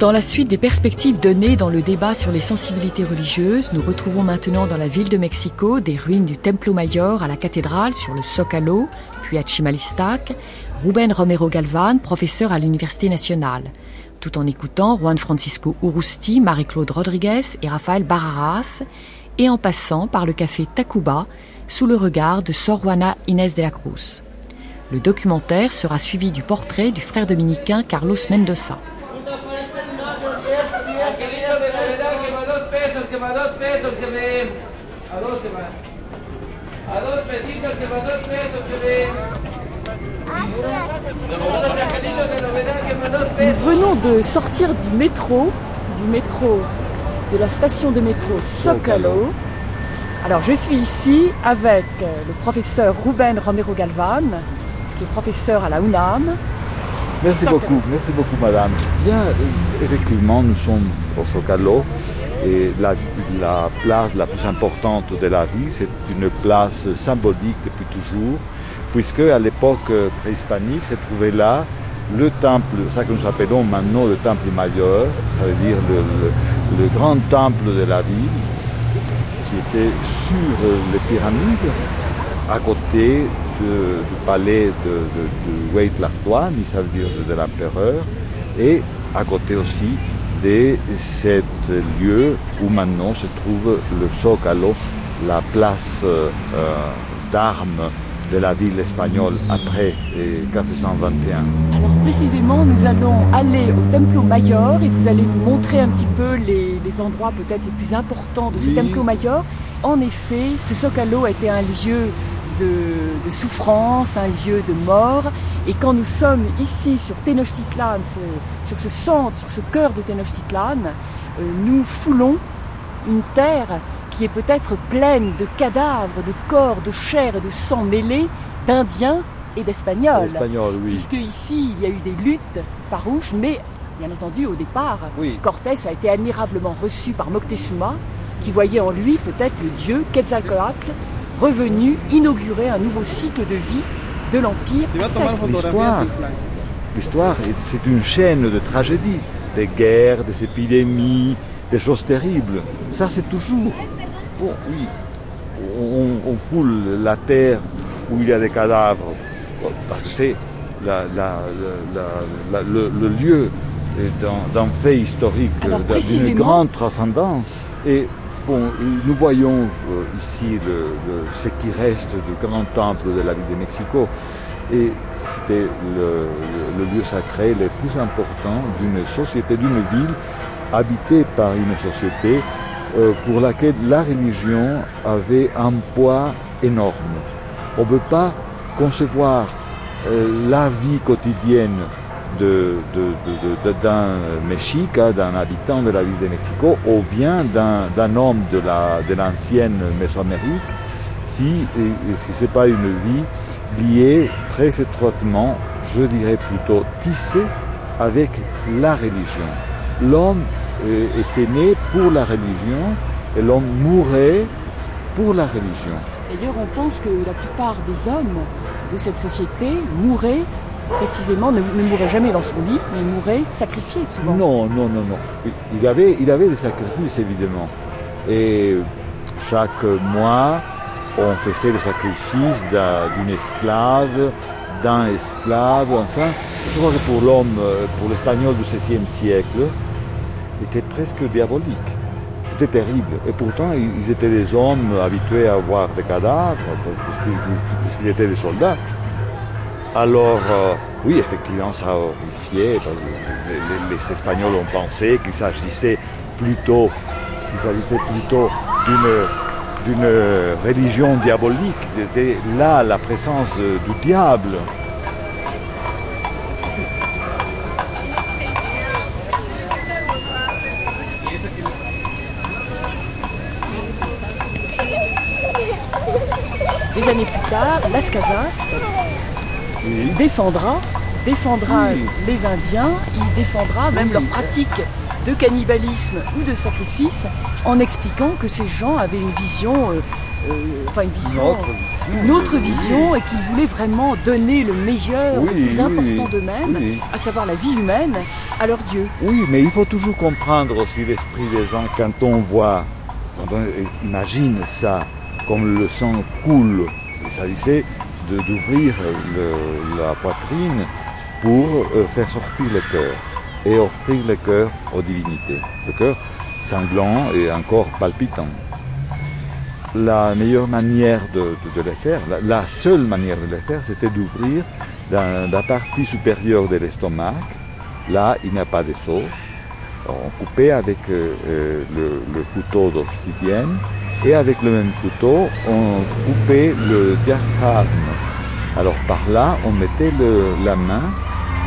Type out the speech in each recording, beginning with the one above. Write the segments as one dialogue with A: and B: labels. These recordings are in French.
A: Dans la suite des perspectives données dans le débat sur les sensibilités religieuses, nous retrouvons maintenant dans la ville de Mexico des ruines du Templo Mayor à la cathédrale sur le Zócalo, puis à Chimalistac, Ruben Romero Galvan, professeur à l'Université nationale, tout en écoutant Juan Francisco Urusti, Marie-Claude Rodriguez et Rafael Barraras, et en passant par le café Tacuba sous le regard de Sor Juana Inés de la Cruz. Le documentaire sera suivi du portrait du frère dominicain Carlos Mendoza. Nous venons de sortir du métro, du métro, de la station de métro Socalo. Alors je suis ici avec le professeur Ruben Romero Galvan, qui est professeur à la UNAM.
B: Merci beaucoup, merci beaucoup madame. Bien, effectivement, nous sommes au Socalo la, la place la plus importante de la ville, c'est une place symbolique depuis toujours, puisque à l'époque préhispanique se trouvait là le temple, ça que nous appelons maintenant le temple majeur, ça veut dire le, grand temple de la ville, qui était sur les pyramides, à côté du palais de, de, ça veut dire de l'empereur, et à côté aussi de cet lieu où maintenant se trouve le Zócalo, la place euh, d'armes de la ville espagnole après 1421.
A: Alors précisément, nous allons aller au Templo Mayor et vous allez nous montrer un petit peu les, les endroits peut-être les plus importants de ce oui. Templo Mayor. En effet, ce Zócalo a été un lieu de, de, souffrance, un lieu de mort. Et quand nous sommes ici sur Tenochtitlan, sur ce centre, sur ce cœur de Tenochtitlan, euh, nous foulons une terre qui est peut-être pleine de cadavres, de corps, de chair et de sang mêlés d'Indiens et d'Espagnols.
B: Oui.
A: Puisque ici, il y a eu des luttes farouches, mais bien entendu, au départ,
B: oui.
A: Cortés a été admirablement reçu par Moctezuma, qui voyait en lui peut-être le dieu Quetzalcoatl revenu inaugurer un nouveau cycle de vie de l'Empire.
B: L'histoire, l'histoire, c'est une chaîne de tragédies, des guerres, des épidémies, des choses terribles. Ça, c'est toujours. Bon, oui, on, on, foule la terre où il y a des cadavres, parce que c'est la, la, la, le, le, lieu d'un fait historique d'une grande transcendance. Et nous voyons euh, ici ce qui reste du grand temple de la ville de Mexico. Et c'était le, le, lieu sacré le plus important d'une société, d'une ville habitée par une société euh, pour laquelle la religion avait un poids énorme. On ne peut pas concevoir euh, la vie quotidienne d'un Mexica, d'un habitant de la ville de Mexico, ou bien d'un homme de l'ancienne la, de Mésoamérique, si, si ce n'est pas une vie liée très étroitement, je dirais plutôt tissée avec la religion. L'homme était né pour la religion et l'homme mourait pour la religion.
A: D'ailleurs, on pense que la plupart des hommes de cette société mouraient précisément, ne, ne, mourait jamais dans son lit, mais mourait sacrifié souvent.
B: Non, non, non, non. Il avait, il avait des sacrifices, évidemment. Et chaque mois, on faisait le sacrifice d'une esclave, d'un esclave, enfin. Je crois que pour l'homme, pour l'espagnol du XVIe siècle, était presque diabolique. C'était terrible. Et pourtant, ils étaient des hommes habitués à voir des cadavres, puisqu'ils qu étaient des soldats. Alors, euh, oui, effectivement, ça a horrifié. Les, les, Espagnols ont pensé qu'il s'agissait plutôt, s'agissait plutôt d'une, d'une religion diabolique. C'était là la présence du diable.
A: Des années plus tard, Las Casas oui. défendra, défendra oui. les Indiens, il défendra même oui. leurs pratiques de cannibalisme ou de sacrifice en expliquant que ces gens avaient une vision euh, euh, enfin une vision,
B: Une autre vision.
A: une autre vision et qu'ils voulaient vraiment donner le meilleur,
B: Oui,
A: le plus
B: oui,
A: important d'eux-mêmes,
B: oui.
A: à savoir la vie humaine, à leur Dieu.
B: Oui, mais il faut toujours comprendre aussi l'esprit des gens quand on voit, quand on imagine ça, comme le sang coule. Il s'agissait de- d'ouvrir la poitrine pour euh, faire sortir le cœur et offrir le cœur aux divinités. Le cœur sanglant et encore palpitant. La meilleure manière de, le faire, la, seule manière de le faire, c'était d'ouvrir la, partie supérieure de l'estomac. Là, il n'y a pas de sauce. On coupait avec euh, euh, le couteau d'obsidienne et avec le même couteau, on coupait le diaphragme. Alors par là, on mettait la main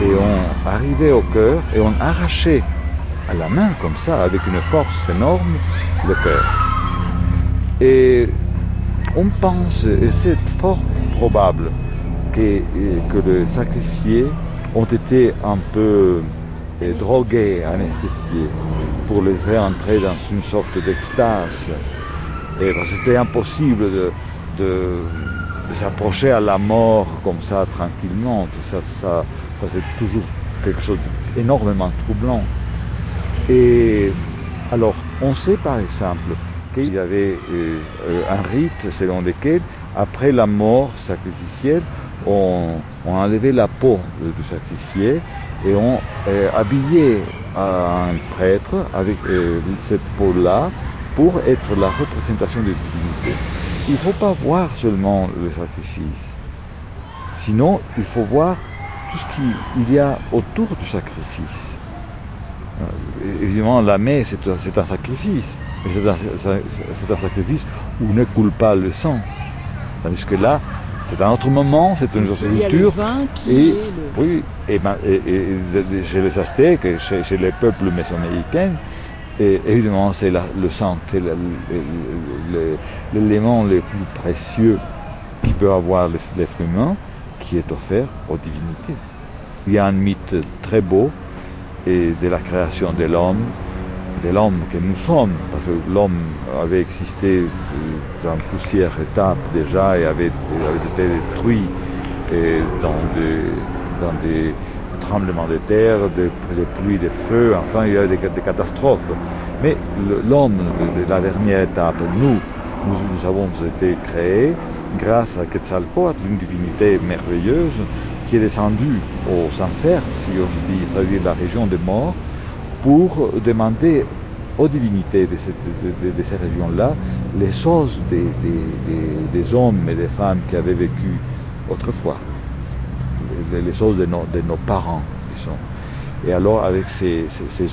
B: et on arrivait au cœur et on arrachait à la main comme ça, avec une force énorme, le cœur. Et on pense, et c'est fort probable, que, que les sacrifiés ont été un peu euh, drogués, anesthésiés, pour les faire entrer dans une sorte d'extase. C'était impossible de, s'approcher à la mort comme ça tranquillement. Ça, ça, ça, c'est toujours quelque chose d'énormément troublant. Et alors, on sait par exemple qu'il y avait euh, euh, un rite selon lequel, après la mort sacrificielle, on, enlevait la peau du sacrifié et on euh, habillait un prêtre avec euh, cette peau-là pour être la représentation des divinités. Il ne faut pas voir seulement le sacrifice. Sinon, il faut voir tout ce qu'il y a autour du sacrifice. Euh, Évidemment, la messe, c'est un, sacrifice. Mais c'est un, sacrifice où ne coule pas le sang. Tandis que là, c'est un autre moment, c'est une autre culture. Et,
A: est le...
B: oui, et, ben- et- chez les Aztèques, chez les peuples mésoaméricains, et évidemment, c'est le sang, c'est l'élément le plus précieux qui peut avoir l'être humain, qui est offert aux divinités. Il y a un mythe très beau et de la création de l'homme, de l'homme que nous sommes, parce que l'homme avait existé euh, dans plusieurs étapes déjà et avait, avait été détruit et dans, des, dans des tremblements de terre, des, des pluies de feu, enfin il y a des, des catastrophes. Mais l'homme de, la dernière étape, nous, nous, avons été créés grâce à Quetzalcoatl, une divinité merveilleuse qui est descendue aux enfers, si j'ose dire, c'est-à-dire la région des morts, pour demander aux divinités de, ces régions-là les choses des, des- des- des hommes et des femmes qui avaient vécu autrefois, les, les choses de nos, de nos parents, disons. Et alors, avec ces, ces, ces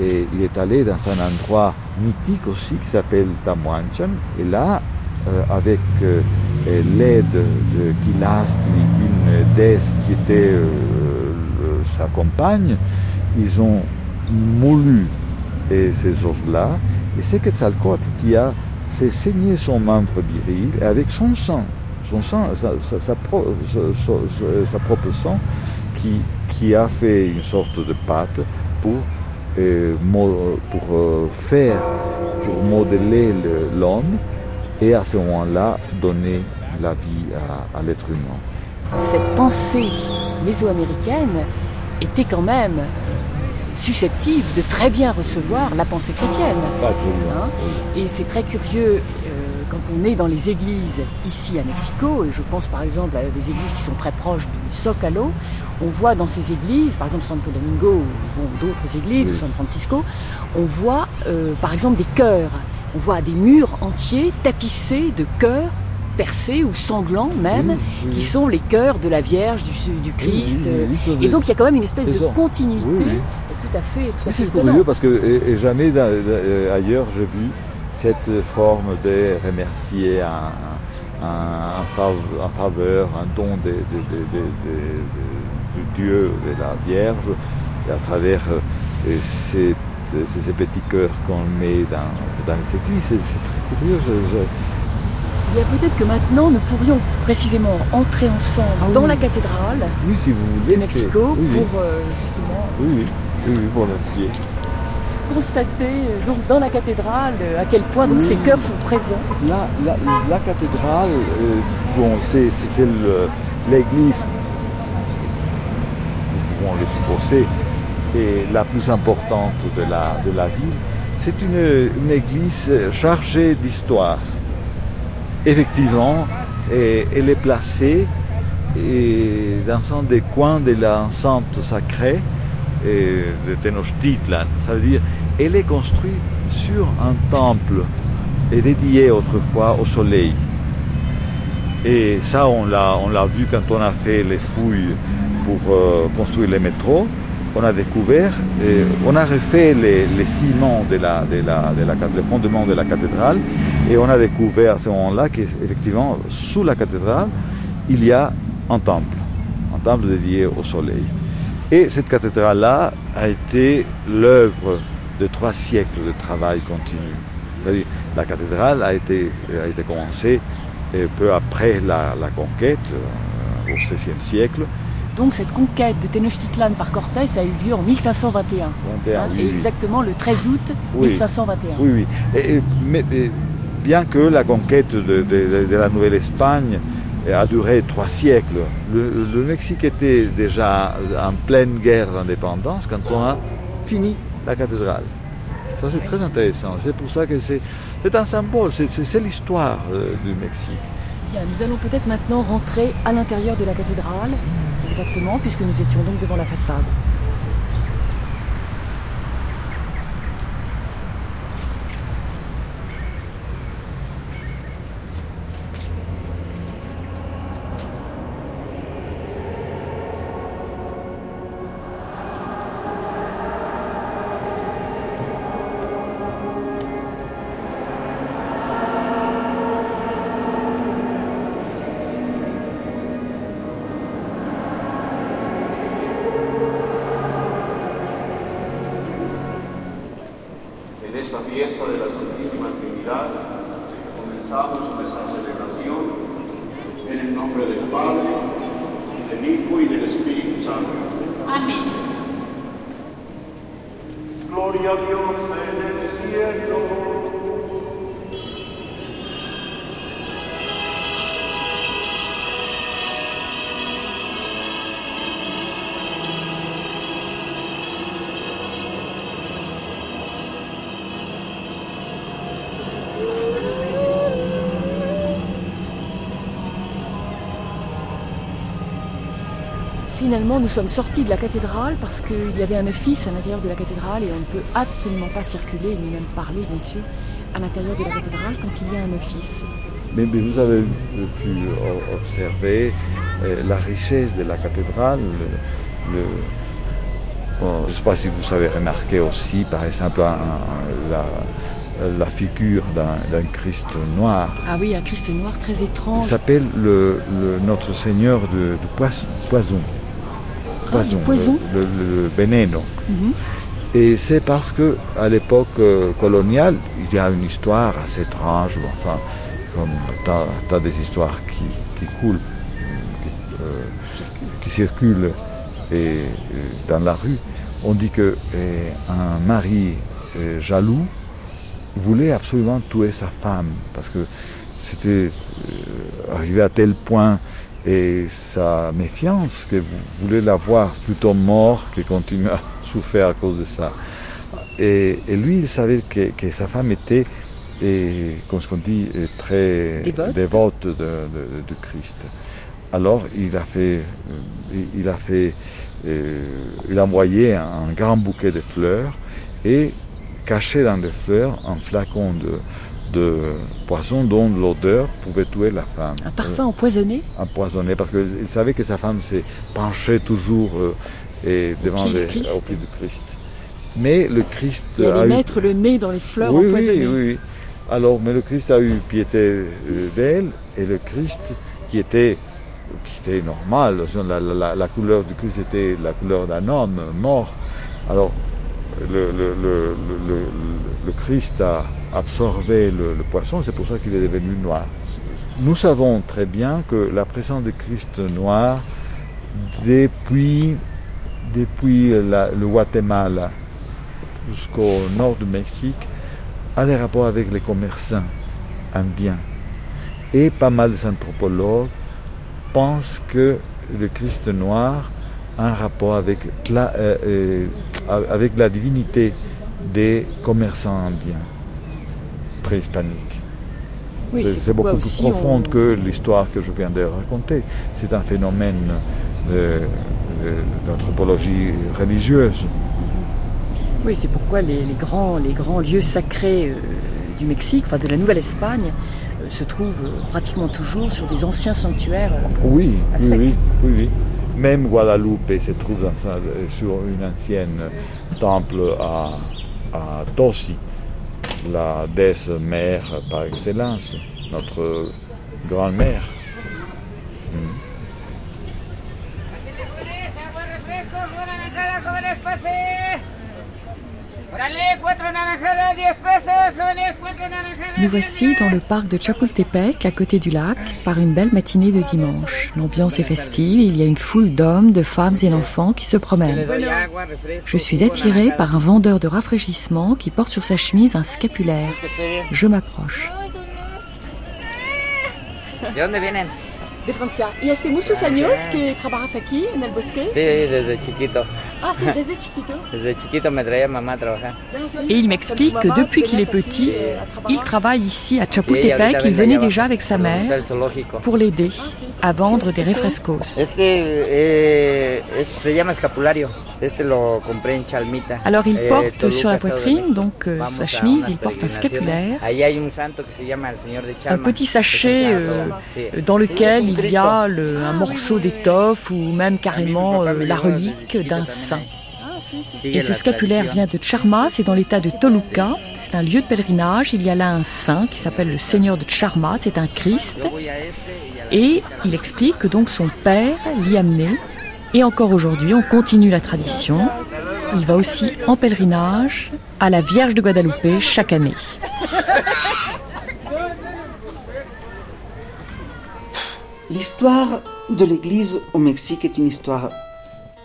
B: il est allé dans un endroit mythique aussi qui s'appelle Tamuanchan. Et là, euh, avec euh, l'aide de Kilastli, une déesse qui était euh, sa compagne, ils ont moulu ces os-là. Et c'est Quetzalcoatl qui a fait saigner son membre viril avec son sang, son sang, sa, sa- sa pro- sa- sa- sa propre sang, qui, qui a fait une sorte de pâte pour, euh, pour euh, faire, pour modeler le- l'homme et à ce moment-là donner la vie à, à l'être humain.
A: cette pensée mésoaméricaine était quand même susceptible de très bien recevoir la pensée chrétienne. Hein Et c'est très curieux on est dans les églises ici à Mexico, et je pense par exemple à des églises qui sont très proches du Zocalo, on voit dans ces églises, par exemple Santo Domingo ou bon, d'autres églises,
B: Oui.
A: ou San Francisco, on voit euh, par exemple des chœurs. On voit des murs entiers tapissés de chœurs percés ou sanglants même,
B: Oui, oui,
A: qui sont les chœurs de la Vierge, du, du Christ. Euh, Et donc il y a quand même une espèce de
B: ont-
A: continuité tout à fait, tout à fait
B: c'est curieux parce que et- et jamais dans- dans- ailleurs j'ai vu cette forme de remercier un, un- un fav- un faveur, un don de, de- de- de- Dieu, de la Vierge, et à travers euh, ces, petits cœurs qu'on met dans, dans les églises. C'est très curieux. je- je-
A: Bien, peut-être que maintenant nous pourrions précisément entrer ensemble
B: Ah oui.
A: dans la cathédrale
B: oui, si vous
A: de. Mexico
B: oui,
A: pour euh, justement
B: Oui, oui, oui, volontiers.
A: Constater euh, donc dans la cathédrale à quel point donc, ces chœurs sont présents.
B: La, la, cathédrale, bon, c'est l'église, nous pouvons le supposer, est la plus importante de la, de la ville. C'est une, une église chargée d'histoire. Effectivement, et elle est placée dans un des coins de l'enceinte sacrée de Tenochtitlan. Ça veut dire elle est construite sur un temple et dédié autrefois au soleil. Et ça, on l'a, vu quand on a fait les fouilles pour euh, construire les métros. On a découvert, on a refait les, ciments de la, de la cathédrale et on a découvert à ce moment-là qu'effectivement, sous la cathédrale, il y a un temple, un temple dédié au soleil. Et cette cathédrale-là a été l'œuvre de trois siècles de travail continu. C'est-à-dire, la cathédrale a été, a été commencée euh, peu après la, conquête, euh, au XVIe siècle.
A: Donc cette conquête de Tenochtitlan par Cortés a eu lieu en 1521. Hein, et exactement le 13 août 1521.
B: Oui, oui. Et, mais, bien que la conquête de, de la Nouvelle-Espagne a duré trois siècles. Le, Mexique était déjà en pleine guerre d'indépendance quand on a fini la cathédrale. Ça c'est très intéressant. C'est pour ça que c'est un symbole, c'est l'histoire euh, du Mexique.
A: Bien, nous allons peut-être maintenant rentrer à l'intérieur de la cathédrale, exactement, puisque nous étions donc devant la façade. Finalement, nous sommes sortis de la cathédrale parce qu'il y avait un office à l'intérieur de la cathédrale et on ne peut absolument pas circuler, ni même parler, bien sûr, à l'intérieur de la cathédrale quand il y a un office.
B: Mais, vous avez pu observer euh, la richesse de la cathédrale. je ne sais pas si vous avez remarqué aussi, par exemple, la, figure d'un Christ noir.
A: Ah oui, un Christ noir très étrange.
B: Il s'appelle le, Notre Seigneur de, de Poison
A: poison,
B: le, le, mhm. Et c'est parce que à l'époque euh, coloniale, il y a une histoire assez étrange, enfin, comme tas, des histoires qui, coulent, qui, circulent et, dans la rue. On dit que un mari jaloux voulait absolument tuer sa femme parce que c'était euh, arrivé à tel point et sa méfiance, que vous voulez la voir plutôt mort que continuer à souffrir à cause de ça. Et, lui, il savait que, sa femme était, et, comme on dit, très dévote, de, Christ. Alors, il a fait, il a fait, euh, il a envoyé un, grand bouquet de fleurs et caché dans des fleurs un flacon de, de poisson dont l'odeur pouvait tuer la femme.
A: Un parfum empoisonné?
B: Empoisonné, parce qu'il savait que sa femme s'est penchée toujours euh, et devant au pied, du Christ. Mais le Christ.
A: Il allait mettre le nez dans les fleurs empoisonnées.
B: Oui, oui, Alors, mais le Christ a eu piété euh, d'elle, et le Christ, qui était, qui était normal, la, la couleur du Christ était la couleur d'un homme mort. Alors, le, Christ a absorbé le, poisson, c'est pour ça qu'il est devenu noir. Nous savons très bien que la présence de Christ noir, depuis, depuis le Guatemala, jusqu'au nord du Mexique a des rapports avec les commerçants indiens. Et pas mal d'anthropologues pensent que le Christ noir un rapport avec la, euh, euh, avec la divinité des commerçants indiens préhispaniques. c'est beaucoup plus profond que l'histoire que je viens de raconter. C'est un phénomène d'anthropologie religieuse.
A: Oui, c'est pourquoi les, grands, les grands lieux sacrés euh, du Mexique, enfin de la Nouvelle-Espagne, euh, se trouvent euh, pratiquement toujours sur des anciens sanctuaires.
B: oui, oui, oui, oui, Même Guadalupe se trouve sur une ancienne temple à, à Tosi, la déesse mère par excellence, notre grand-mère. Hmm.
A: Nous voici dans le parc de Chapultepec, à côté du lac, par une belle matinée de dimanche. L'ambiance est festive il y a une foule d'hommes, de femmes et d'enfants qui se promènent. Je suis attiré par un vendeur de rafraîchissement qui porte sur sa chemise un scapulaire. Je m'approche. de Francia. ¿Y hace muchos años que trabajas aquí en el bosque?
C: Sí, desde chiquito.
A: Ah, c'est desde chiquito
C: Desde chiquito me traía mamá a trabajar.
A: Et il m'explique que depuis qu'il est petit, il travaille ici à Chapultepec. Il venait déjà avec sa mère pour l'aider à vendre des refrescos.
C: Eh.
A: Alors il eh, porte sur la poitrine, donc euh, sa chemise, il porte un scapulaire. Un petit sachet euh, dans lequel il y a un morceau d'étoffe ou même carrément euh, la relique d'un saint. Et ce scapulaire vient de Charma, c'est dans l'état de Toluca. C'est un lieu de pèlerinage. Il y a là un saint qui s'appelle le Seigneur de Charma, c'est un Christ. Et il explique que donc son père l'y amené. Et encore aujourd'hui, on continue la tradition. Il va aussi en pèlerinage à la Vierge de Guadalupe chaque année.
D: L'histoire de l'Église au Mexique est une histoire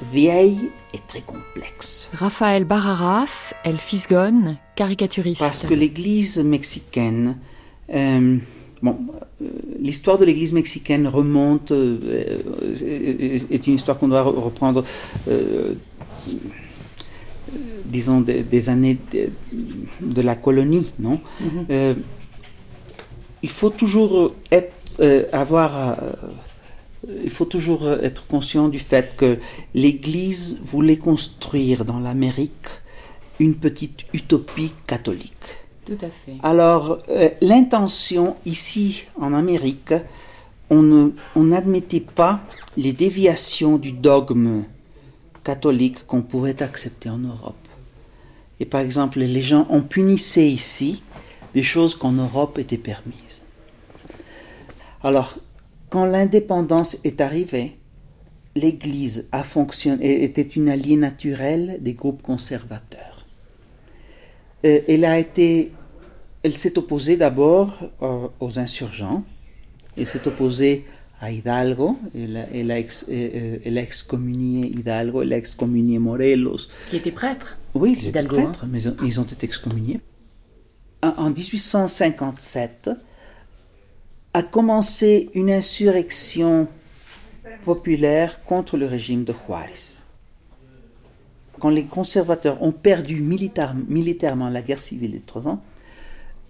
D: vieille et très complexe.
A: Raphaël Barraras, El Fisgon, caricaturiste.
D: Parce que l'Église mexicaine, euh, bon, euh, l'histoire de l'Église mexicaine remonte, euh, est une histoire qu'on doit reprendre, disons, des, années de, la colonie, non? Mm-hmm. Il faut toujours être avoir, il faut toujours être conscient du fait que l'Église voulait construire dans l'Amérique une petite utopie catholique.
A: Tout à fait.
D: Alors, euh, l'intention ici en Amérique, on n'admettait pas les déviations du dogme catholique qu'on pouvait accepter en Europe. Et par exemple, les gens ont punissé ici des choses qu'en Europe étaient permises. Alors, quand l'indépendance est arrivée, l'Église a fonctionné, était une alliée naturelle des groupes conservateurs. Euh, elle a été, elle s'est opposée d'abord euh, aux insurgents, elle s'est opposée à Hidalgo, elle a, elle, a euh, excommunié Hidalgo, elle a excommunié Morelos.
A: Qui était prêtre
D: Oui, ils étaient prêtres, mais ils ont été excommuniés. en 1857, a commencé une insurrection populaire contre le régime de Juárez. Quand les conservateurs ont perdu militairement la guerre civile de trois ans,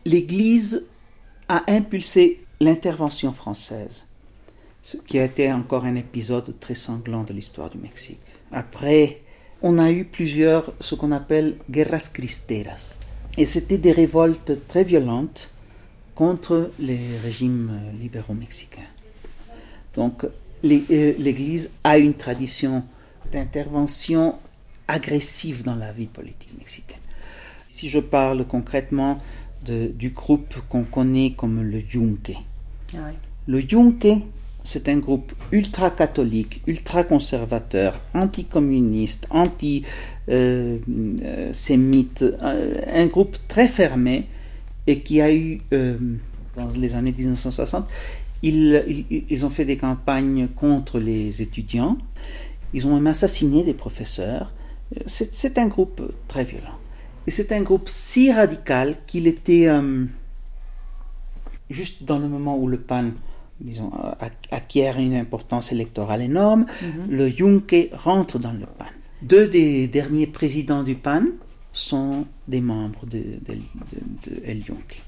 D: l'Église a impulsé l'intervention française, ce qui a été encore un épisode très sanglant de l'histoire du Mexique. Après, on a eu plusieurs, ce qu'on appelle guerras cristeras. Et c'était des révoltes très violentes contre les régimes euh, libéraux mexicains. Donc euh, l'Église a une tradition d'intervention agressive dans la vie politique mexicaine. Si je parle concrètement de, du groupe qu'on connaît comme le Yunque. Ah le Yunque, c'est un groupe ultra-catholique, ultra-conservateur, anticommuniste, anti-sémite, euh, un groupe très fermé et qui a eu, euh, dans les années 1960, ils, ils, ont fait des campagnes contre les étudiants, ils ont même assassiné des professeurs. C'est un groupe très violent. Et c'est un groupe si radical qu'il était euh, juste dans le moment où le PAN disons, acquiert une importance électorale énorme, mhm. le Junke rentre dans le PAN. Deux des derniers présidents du PAN sont des membres de, de, de, El Junque.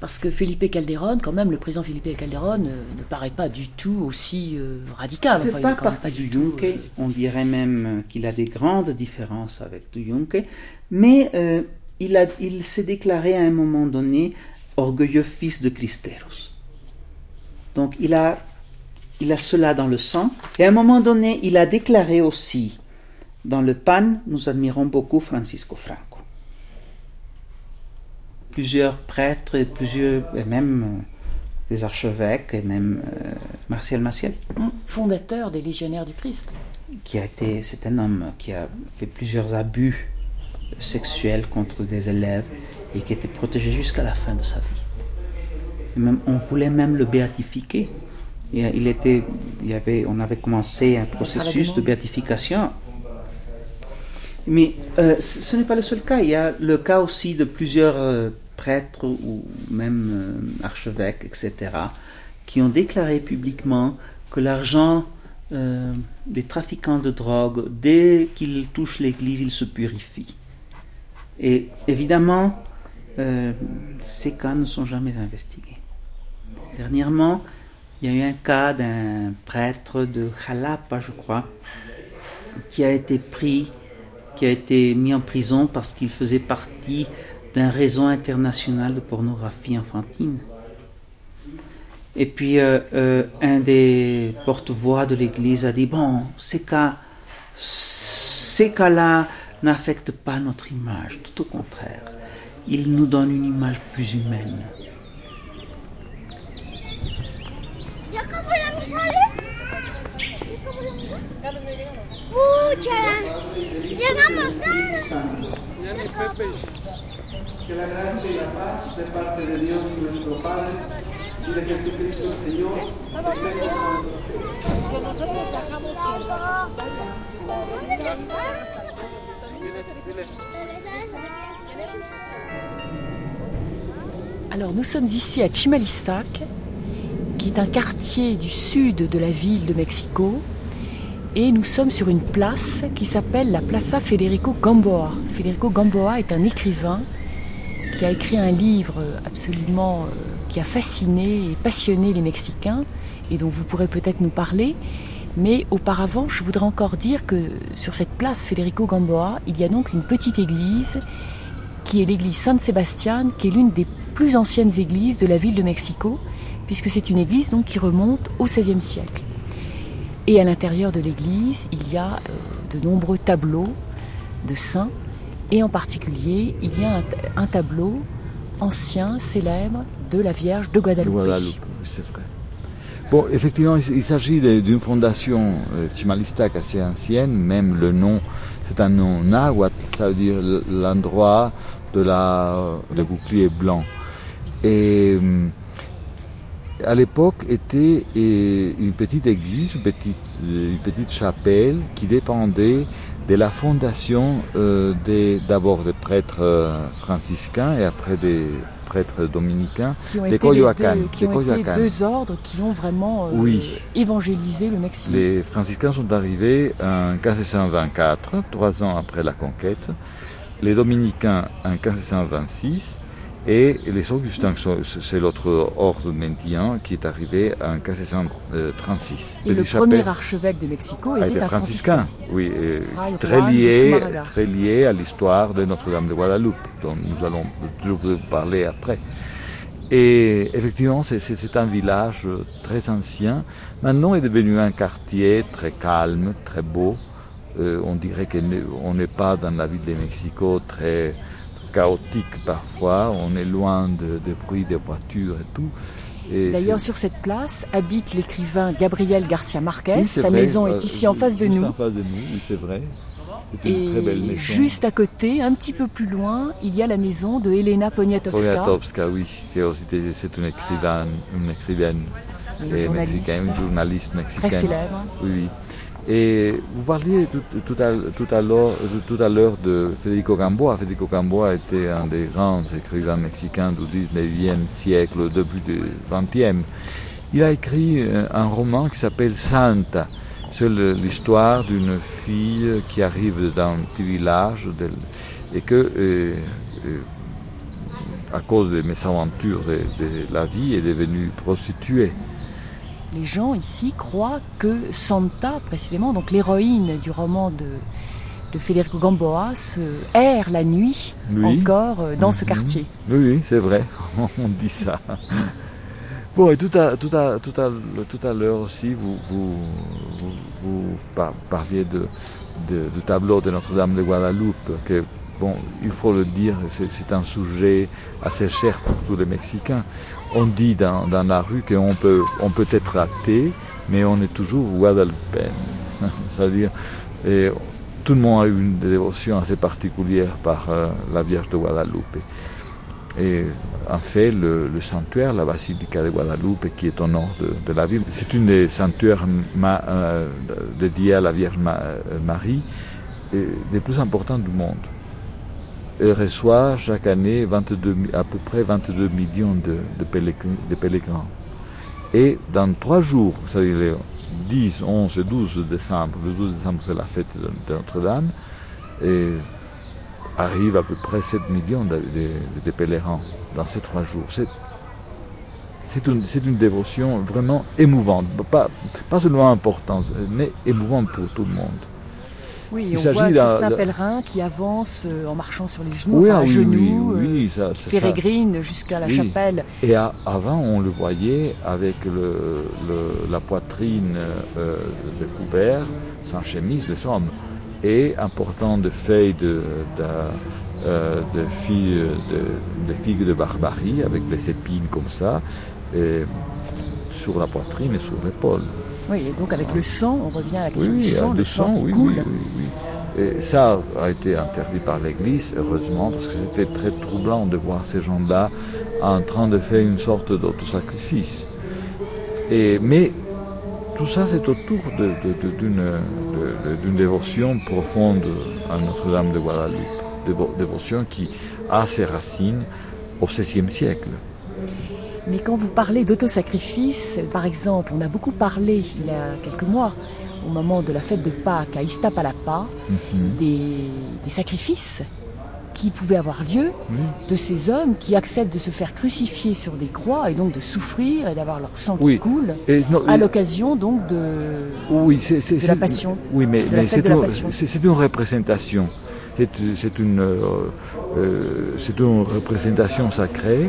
A: Parce que Felipe Calderón, quand même, le président Felipe Calderón euh, ne paraît pas du tout aussi euh, radical.
D: Il ne fait pas partie du Junque. Euh, On dirait même qu'il a des grandes différences avec du Junque. Mais il, a, il s'est déclaré à un moment donné orgueilleux fils de Cristeros. Donc il a, il a cela dans le sang. Et à un moment donné, il a déclaré aussi dans le PAN, nous admirons beaucoup Francisco Franco. Plusieurs prêtres et plusieurs, et même euh, des archevêques, et même euh, Martial Maciel.
A: Hum, fondateur des Légionnaires du Christ.
D: Qui a été, c'est un homme qui a fait plusieurs abus sexuels contre des élèves et qui était protégé jusqu'à la fin de sa vie. même, on voulait même le béatifier. Il était, il y avait, on avait commencé un processus de béatification mais euh, ce n'est pas le seul cas. Il y a le cas aussi de plusieurs euh, prêtres ou même euh, archevêques, etc., qui ont déclaré publiquement que l'argent des trafiquants de drogue, dès qu'ils touchent l'Église, ils se purifient. Et évidemment, ces cas ne sont jamais investigués. Dernièrement, il y a eu un cas d'un prêtre de Jalapa, je crois, qui a été pris qui a été mis en prison parce qu'il faisait partie d'un réseau international de pornographie enfantine. Et puis euh, euh, un des porte-voix de l'Église a dit bon, ces cas, ces cas-là n'affectent pas notre image, tout au contraire, ils nous donnent une image plus humaine. Llegamos tarde. Que la gracia y la paz de parte de Dios nuestro Padre y de Jesucristo el Señor Que nosotros. Bajamos
A: Alors nous sommes ici à Chimalistac, qui est un quartier du sud de la ville de Mexico, et nous sommes sur une place qui s'appelle la Plaza Federico Gamboa. Federico Gamboa est un écrivain qui a écrit un livre absolument euh, qui a fasciné et passionné les Mexicains et dont vous pourrez peut-être nous parler. Mais auparavant, je voudrais encore dire que sur cette place Federico Gamboa, il y a donc une petite église qui est l'église San Sebastián, qui est l'une des plus anciennes églises de la ville de Mexico, puisque c'est une église donc qui remonte au XVIe siècle. Et à l'intérieur de l'église, il y a euh, de nombreux tableaux de saints, et en particulier, il y a un, tableau ancien, célèbre, de la Vierge de Guadalupe.
B: Guadalupe, c'est vrai. Bon, effectivement, il, s'agit d'une fondation euh, assez ancienne, même le nom, c'est un nom nahuatl, ça veut dire l'endroit de la, le bouclier blanc. Et hum, à l'époque était une petite église, une petite, une petite chapelle qui dépendait de la fondation euh, d'abord des, prêtres euh, franciscains et après des prêtres dominicains
A: qui ont des été Coyoacán. qui ont été deux ordres qui ont vraiment euh, évangélisé le Mexique.
B: Les franciscains sont arrivés en 1524, trois ans après la conquête. Les dominicains en 1526 et les Augustins, c'est l'autre ordre mendiant qui est arrivé en 1536.
A: Et le premier archevêque de Mexico était, un franciscain.
B: Oui, très lié, très lié à l'histoire de Notre-Dame de Guadeloupe, dont nous allons, je vous parler après. Et effectivement, c'est un village très ancien. Maintenant, est devenu un quartier très calme, très beau. Euh, on dirait qu'on n'est pas dans la ville de Mexico très chaotique parfois, on est loin de, des bruits des voitures et tout.
A: D'ailleurs, sur cette place habite l'écrivain Gabriel Garcia Marquez. Sa maison est euh, ici en face de nous.
B: en face de nous, oui, c'est vrai. C'est une très belle maison.
A: Juste à côté, un petit peu plus loin, il y a la maison de Elena Poniatowska.
B: Poniatowska, oui, c'est une écrivaine, une écrivaine
A: une journaliste,
B: une journaliste mexicaine.
A: Très célèbre.
B: Oui, Et vous parliez tout, à l'heure de Federico Gamboa. Federico Gamboa était un des grands écrivains mexicains du 19e siècle, début du 20e. Il a écrit euh, un roman qui s'appelle Santa. C'est l'histoire d'une fille qui arrive dans un petit village et que, euh, euh, à cause des mésaventures de, de la vie, est devenue prostituée
A: les gens ici croient que Santa, précisément, donc l'héroïne du roman de, de Federico Gamboa, se erre la nuit encore euh, dans ce mhm. quartier.
B: Oui, c'est vrai, on dit ça. Bon, et tout à, tout à, tout à, tout à l'heure aussi, vous, vous, vous, parliez de, de, du tableau de Notre-Dame de Guadeloupe, que bon, il faut le dire, c'est un sujet assez cher pour tous les Mexicains. On dit dans, la rue qu'on peut, on peut être athée, mais on est toujours guadeloupéen. C'est-à-dire, et tout le monde a eu une dévotion assez particulière par euh, la Vierge de Guadeloupe. Et en fait, le, sanctuaire, la basilique de Guadeloupe, qui est au nord de, la ville, c'est une des sanctuaires euh, dédiés à la Vierge euh, Marie des plus importants du monde elle reçoit chaque année 22, à peu près 22 millions de, de, Et dans trois jours, c'est-à-dire les 10, 11 et 12 décembre, le 12 décembre c'est la fête de, Notre-Dame, et arrive à peu près 7 millions de, pèlerins dans ces trois jours. C'est une, dévotion vraiment émouvante, pas seulement importante, mais émouvante pour tout le monde.
A: Oui, il on voit certains pèlerins qui avancent euh, en marchant sur les genoux, à genoux, oui, euh, pérégrinent jusqu'à la chapelle.
B: Et avant, on le voyait avec le, la poitrine euh, découverte, sans chemise, les hommes, et important de feuilles de, de, euh, de, figues, de, de, figues de barbarie, avec les épines comme ça, et sur la poitrine et sur l'épaule.
A: Oui, et donc avec le sang, on revient à la question du sang, le, sang, qui
B: oui,
A: coule.
B: Oui, oui, Et ça a été interdit par l'Église, heureusement, parce que c'était très troublant de voir ces gens-là en train de faire une sorte d'autosacrifice. Et, mais tout ça, c'est autour d'une dévotion profonde à Notre-Dame de Guadeloupe, dévotion qui a ses racines au XVIe siècle.
A: Mais quand vous parlez d'autosacrifice, par exemple, on a beaucoup parlé il y a quelques mois, au moment de la fête de Pâques à Iztapalapa, mhm. des, sacrifices qui pouvaient avoir lieu de ces hommes qui acceptent de se faire crucifier sur des croix et donc de souffrir et d'avoir leur sang qui coule à l'occasion donc de,
B: oui,
A: de la passion.
B: Oui, mais, c'est une représentation. C'est une, euh, euh, une représentation sacrée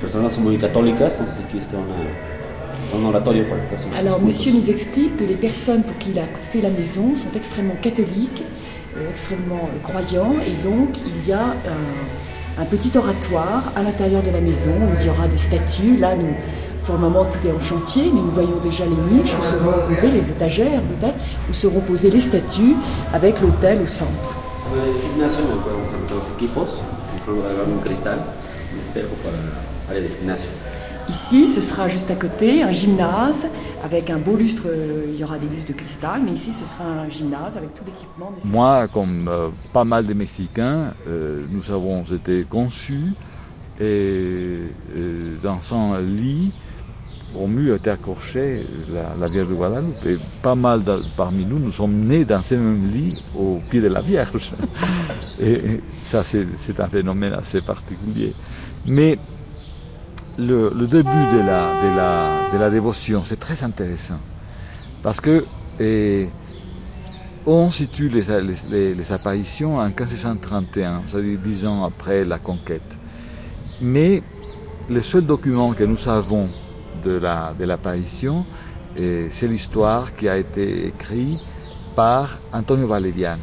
E: personnes sont muy catholiques, un oratorio estar
A: Alors, monsieur nous explique que les personnes pour qui il a fait la maison sont extrêmement catholiques, euh, extrêmement euh, croyants, et donc il y a un, petit oratoire à l'intérieur de la maison où il y aura des statues. Là, nous, pour le moment, tout est en chantier, mais nous voyons déjà les niches où seront posées les étagères, peut-être, où seront posées les statues avec l'autel au centre. Ici, ce sera juste à côté un gymnase avec un beau lustre. Euh, il y aura des lustres de cristal, mais ici, ce sera un gymnase avec tout l'équipement
B: Moi, comme euh, pas mal de Mexicains, euh, nous avons été conçus et dans son lit, au mur était accroché la, la, Vierge de Guadalupe. Et pas mal parmi nous, nous sommes nés dans ce même lit au pied de la Vierge. et, ça, c'est un phénomène assez particulier. Mais le, début de la, dévotion, c'est très intéressant. Parce que on situe les, apparitions en 1531, c'est-à-dire dix ans après la conquête. Mais le seul document que nous avons de l'apparition, la, de c'est l'histoire qui a été écrite par Antonio Valeriano.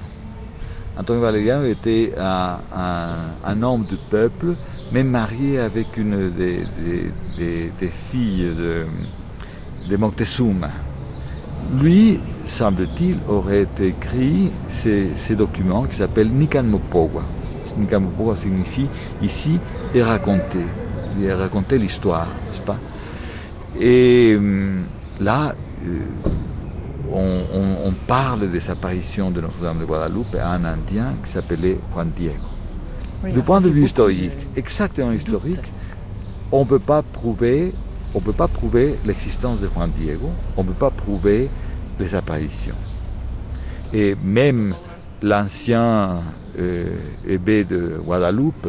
B: Antonio Valeriano était un, homme du peuple, mais marié avec une des, filles de, de. Lui, semble-t-il, aurait écrit ces, documents qui s'appellent. Nikan Mopogwa signifie ici et raconter. Il a raconté l'histoire, n'est-ce pas? Et hum, là, on, parle des apparitions de Notre-Dame de Guadeloupe à un Indien qui s'appelait Juan Diego. du point de vue historique, exactement historique, on ne peut pas prouver, on peut pas prouver l'existence de Juan Diego, on ne peut pas prouver les apparitions. Et même l'ancien euh, de Guadeloupe,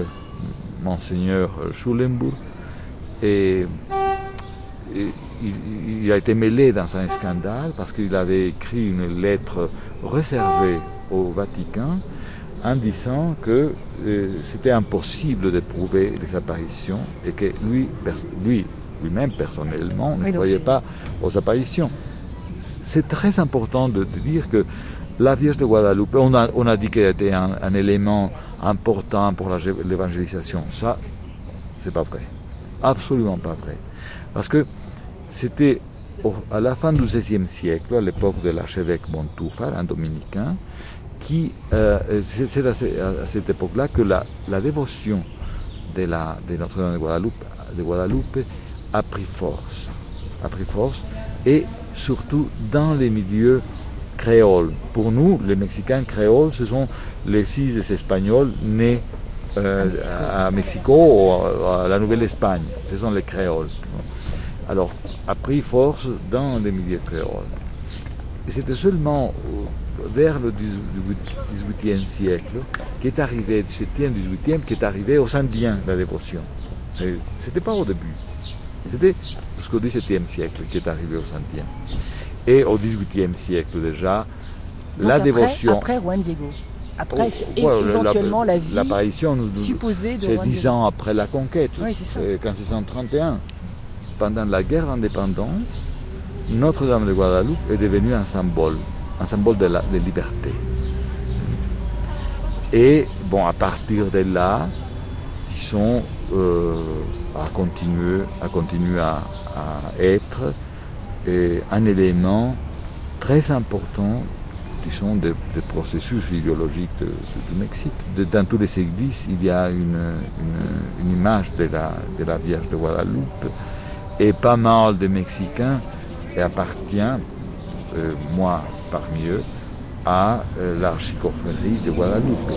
B: Monseigneur Schulenburg, et il, a été mêlé dans un scandale parce qu'il avait écrit une lettre réservée au Vatican en disant que euh, c'était impossible de prouver les apparitions et que lui, lui, lui-même personnellement ne croyait pas aux apparitions. C'est très important de, dire que la Vierge de Guadeloupe, on a, on a dit qu'elle était un, un, élément important pour l'évangélisation. Ça, c'est pas vrai. Absolument pas vrai. Parce que c'était à la fin du XVIe siècle, à l'époque de l'archevêque Montúfar, un dominicain, qui, euh, c'est à, cette époque-là que la, dévotion de, la, de Notre-Dame de Guadeloupe, de Guadeloupe a pris force, a pris force, et surtout dans les milieux créoles. Pour nous, les Mexicains créoles, ce sont les fils des Espagnols nés euh, à Mexico ou à la Nouvelle-Espagne. Ce sont les créoles alors, a pris force dans les milieux créoles. Et c'était seulement vers le 18e siècle qu'est arrivé, 17e, 18e, qui est arrivé aux Indiens la dévotion. C'était pas au début. C'était jusqu'au 17e siècle qui est arrivé aux Indiens. Et au 18e siècle déjà, la dévotion.
A: Après Juan Diego. Après, oh, éventuellement, la, vie l'apparition, supposée de
B: C'est dix ans après la conquête, oui, c'est 1531 pendant la guerre d'indépendance, Notre-Dame de Guadeloupe est devenue un symbole, un symbole de, la, liberté. Et bon, à partir de là, disons, euh, à continuer, à, continuer à, être un élément très important disons, des, processus idéologiques du Mexique. dans toutes les églises, il y a une, image de la, de la Vierge de Guadeloupe et pas mal de Mexicains et appartient, euh, moi parmi eux, à euh, de Guadalupe.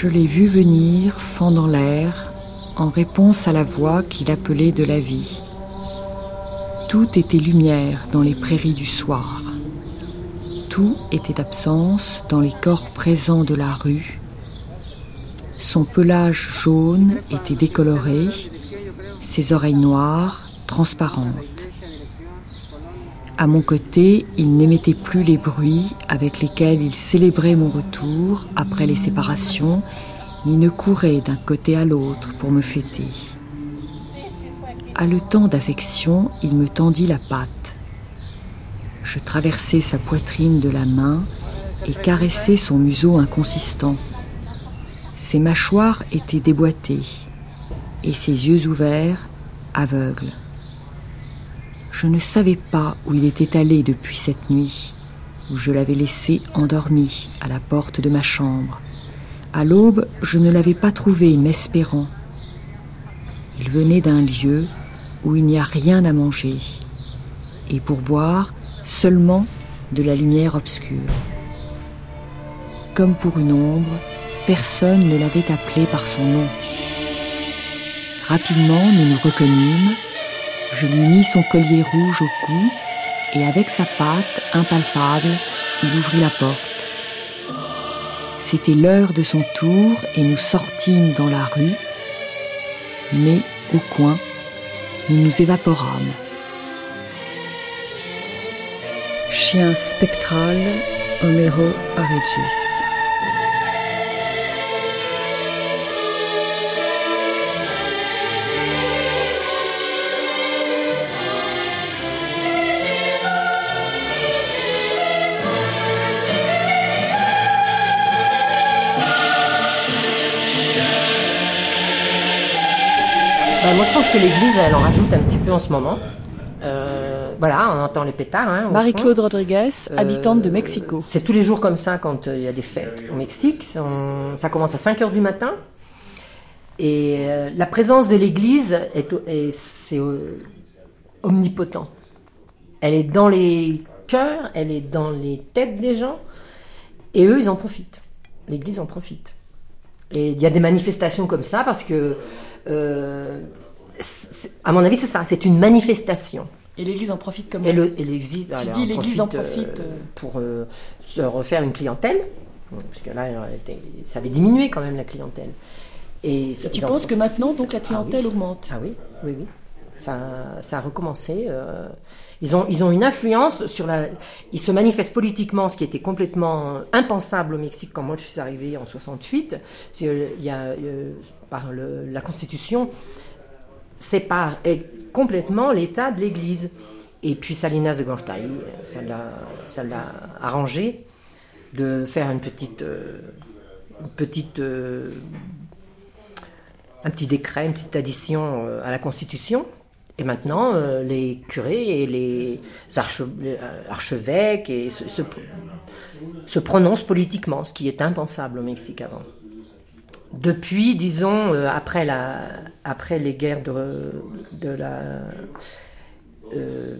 A: Je l'ai vu venir, fendant l'air, en réponse à la voix qu'il appelait de la vie. Tout était lumière dans les prairies du soir. Tout était absence dans les corps présents de la rue. Son pelage jaune était décoloré, ses oreilles noires transparentes. À mon côté, il n'émettait plus les bruits avec lesquels il célébrait mon retour après les séparations, ni ne courait d'un côté à l'autre pour me fêter. Haletant d'affection, il me tendit la patte. Je traversai sa poitrine de la main et caressai son museau inconsistant. Ses mâchoires étaient déboîtées et ses yeux ouverts, aveugles. Je ne savais pas où il était allé depuis cette nuit, où je l'avais laissé endormi à la porte de ma chambre. À l'aube, je ne l'avais pas trouvé m'espérant. Il venait d'un lieu où il n'y a rien à manger, et pour boire seulement de la lumière obscure. comme pour une ombre, personne ne l'avait appelé par son nom. Rapidement, nous nous reconnûmes. Je lui mis son collier rouge au cou et avec sa patte impalpable, il ouvrit la porte. C'était l'heure de son tour et nous sortîmes dans la rue, mais au coin, nous nous évaporâmes. Chien spectral, Homero Aregis.
F: Moi, je pense que l'église, elle en rajoute un petit peu en ce moment. Euh, voilà, on entend les pétards. Hein, au
A: Marie-Claude. Rodriguez,
F: Euh,
A: habitante de Mexico.
F: C'est tous les jours comme ça quand euh, il y a des fêtes au Mexique. On- ça commence à 5 heures du matin. Et la présence de l'église est, omnipotent. Elle est dans les cœurs, elle est dans les têtes des gens. Et eux, ils en profitent. L'église en profite. Et il y a des manifestations comme ça parce que, à mon avis, c'est ça. C'est une manifestation.
A: Et l'église en profite comme
F: Et le- et l'église,
A: Tu dis l'église en
F: euh,
A: profite, euh.
F: pour euh, se refaire une clientèle, parce que là, ça avait diminué quand même la clientèle. Et
A: Tu
F: en
A: penses que maintenant, donc, la clientèle
F: Ah oui.
A: augmente?
F: Ah oui, oui, oui. Ça, ça a recommencé. euh, ils, ont, ils ont une influence sur la. Ils se manifestent politiquement, ce qui était complètement impensable au Mexique quand moi je suis arrivé en 68. C'est, euh, Il y a, euh, par le- la Constitution, sépare complètement l'État de l'Église. Et puis Salinas de Gortari, ça l'a, arrangé de faire une petite, euh, petite, euh, un petit décret, une petite addition euh, à la Constitution. Et maintenant, les curés et les, arche- les, archevêques se, se prononcent politiquement, ce qui est impensable au Mexique avant. Depuis, disons, euh, après, la, après les guerres de, de la. euh,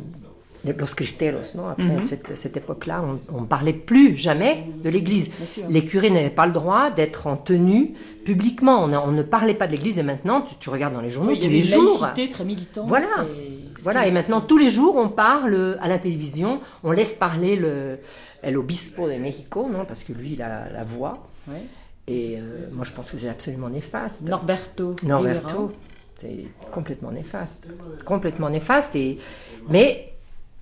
F: de Los Cristeros, non? Après cette, cette époque-là, on ne parlait plus jamais de l'Église. Les curés n'avaient pas le droit d'être en tenue publiquement. On, on ne parlait pas de l'Église et maintenant, tu, tu regardes dans les journaux
A: Oui, il y
F: tous les
A: une
F: jours.
A: laïcité très militante.
F: Voilà.
A: et-
F: Voilà, et maintenant tous les jours on parle à la télévision, on laisse parler le el obispo de Mexico, non, parce que lui il a la voix.
A: Ouais.
F: Et euh, moi je pense que c'est absolument néfaste.
A: Norberto.
F: Norberto, c'est complètement néfaste, complètement néfaste. Et mais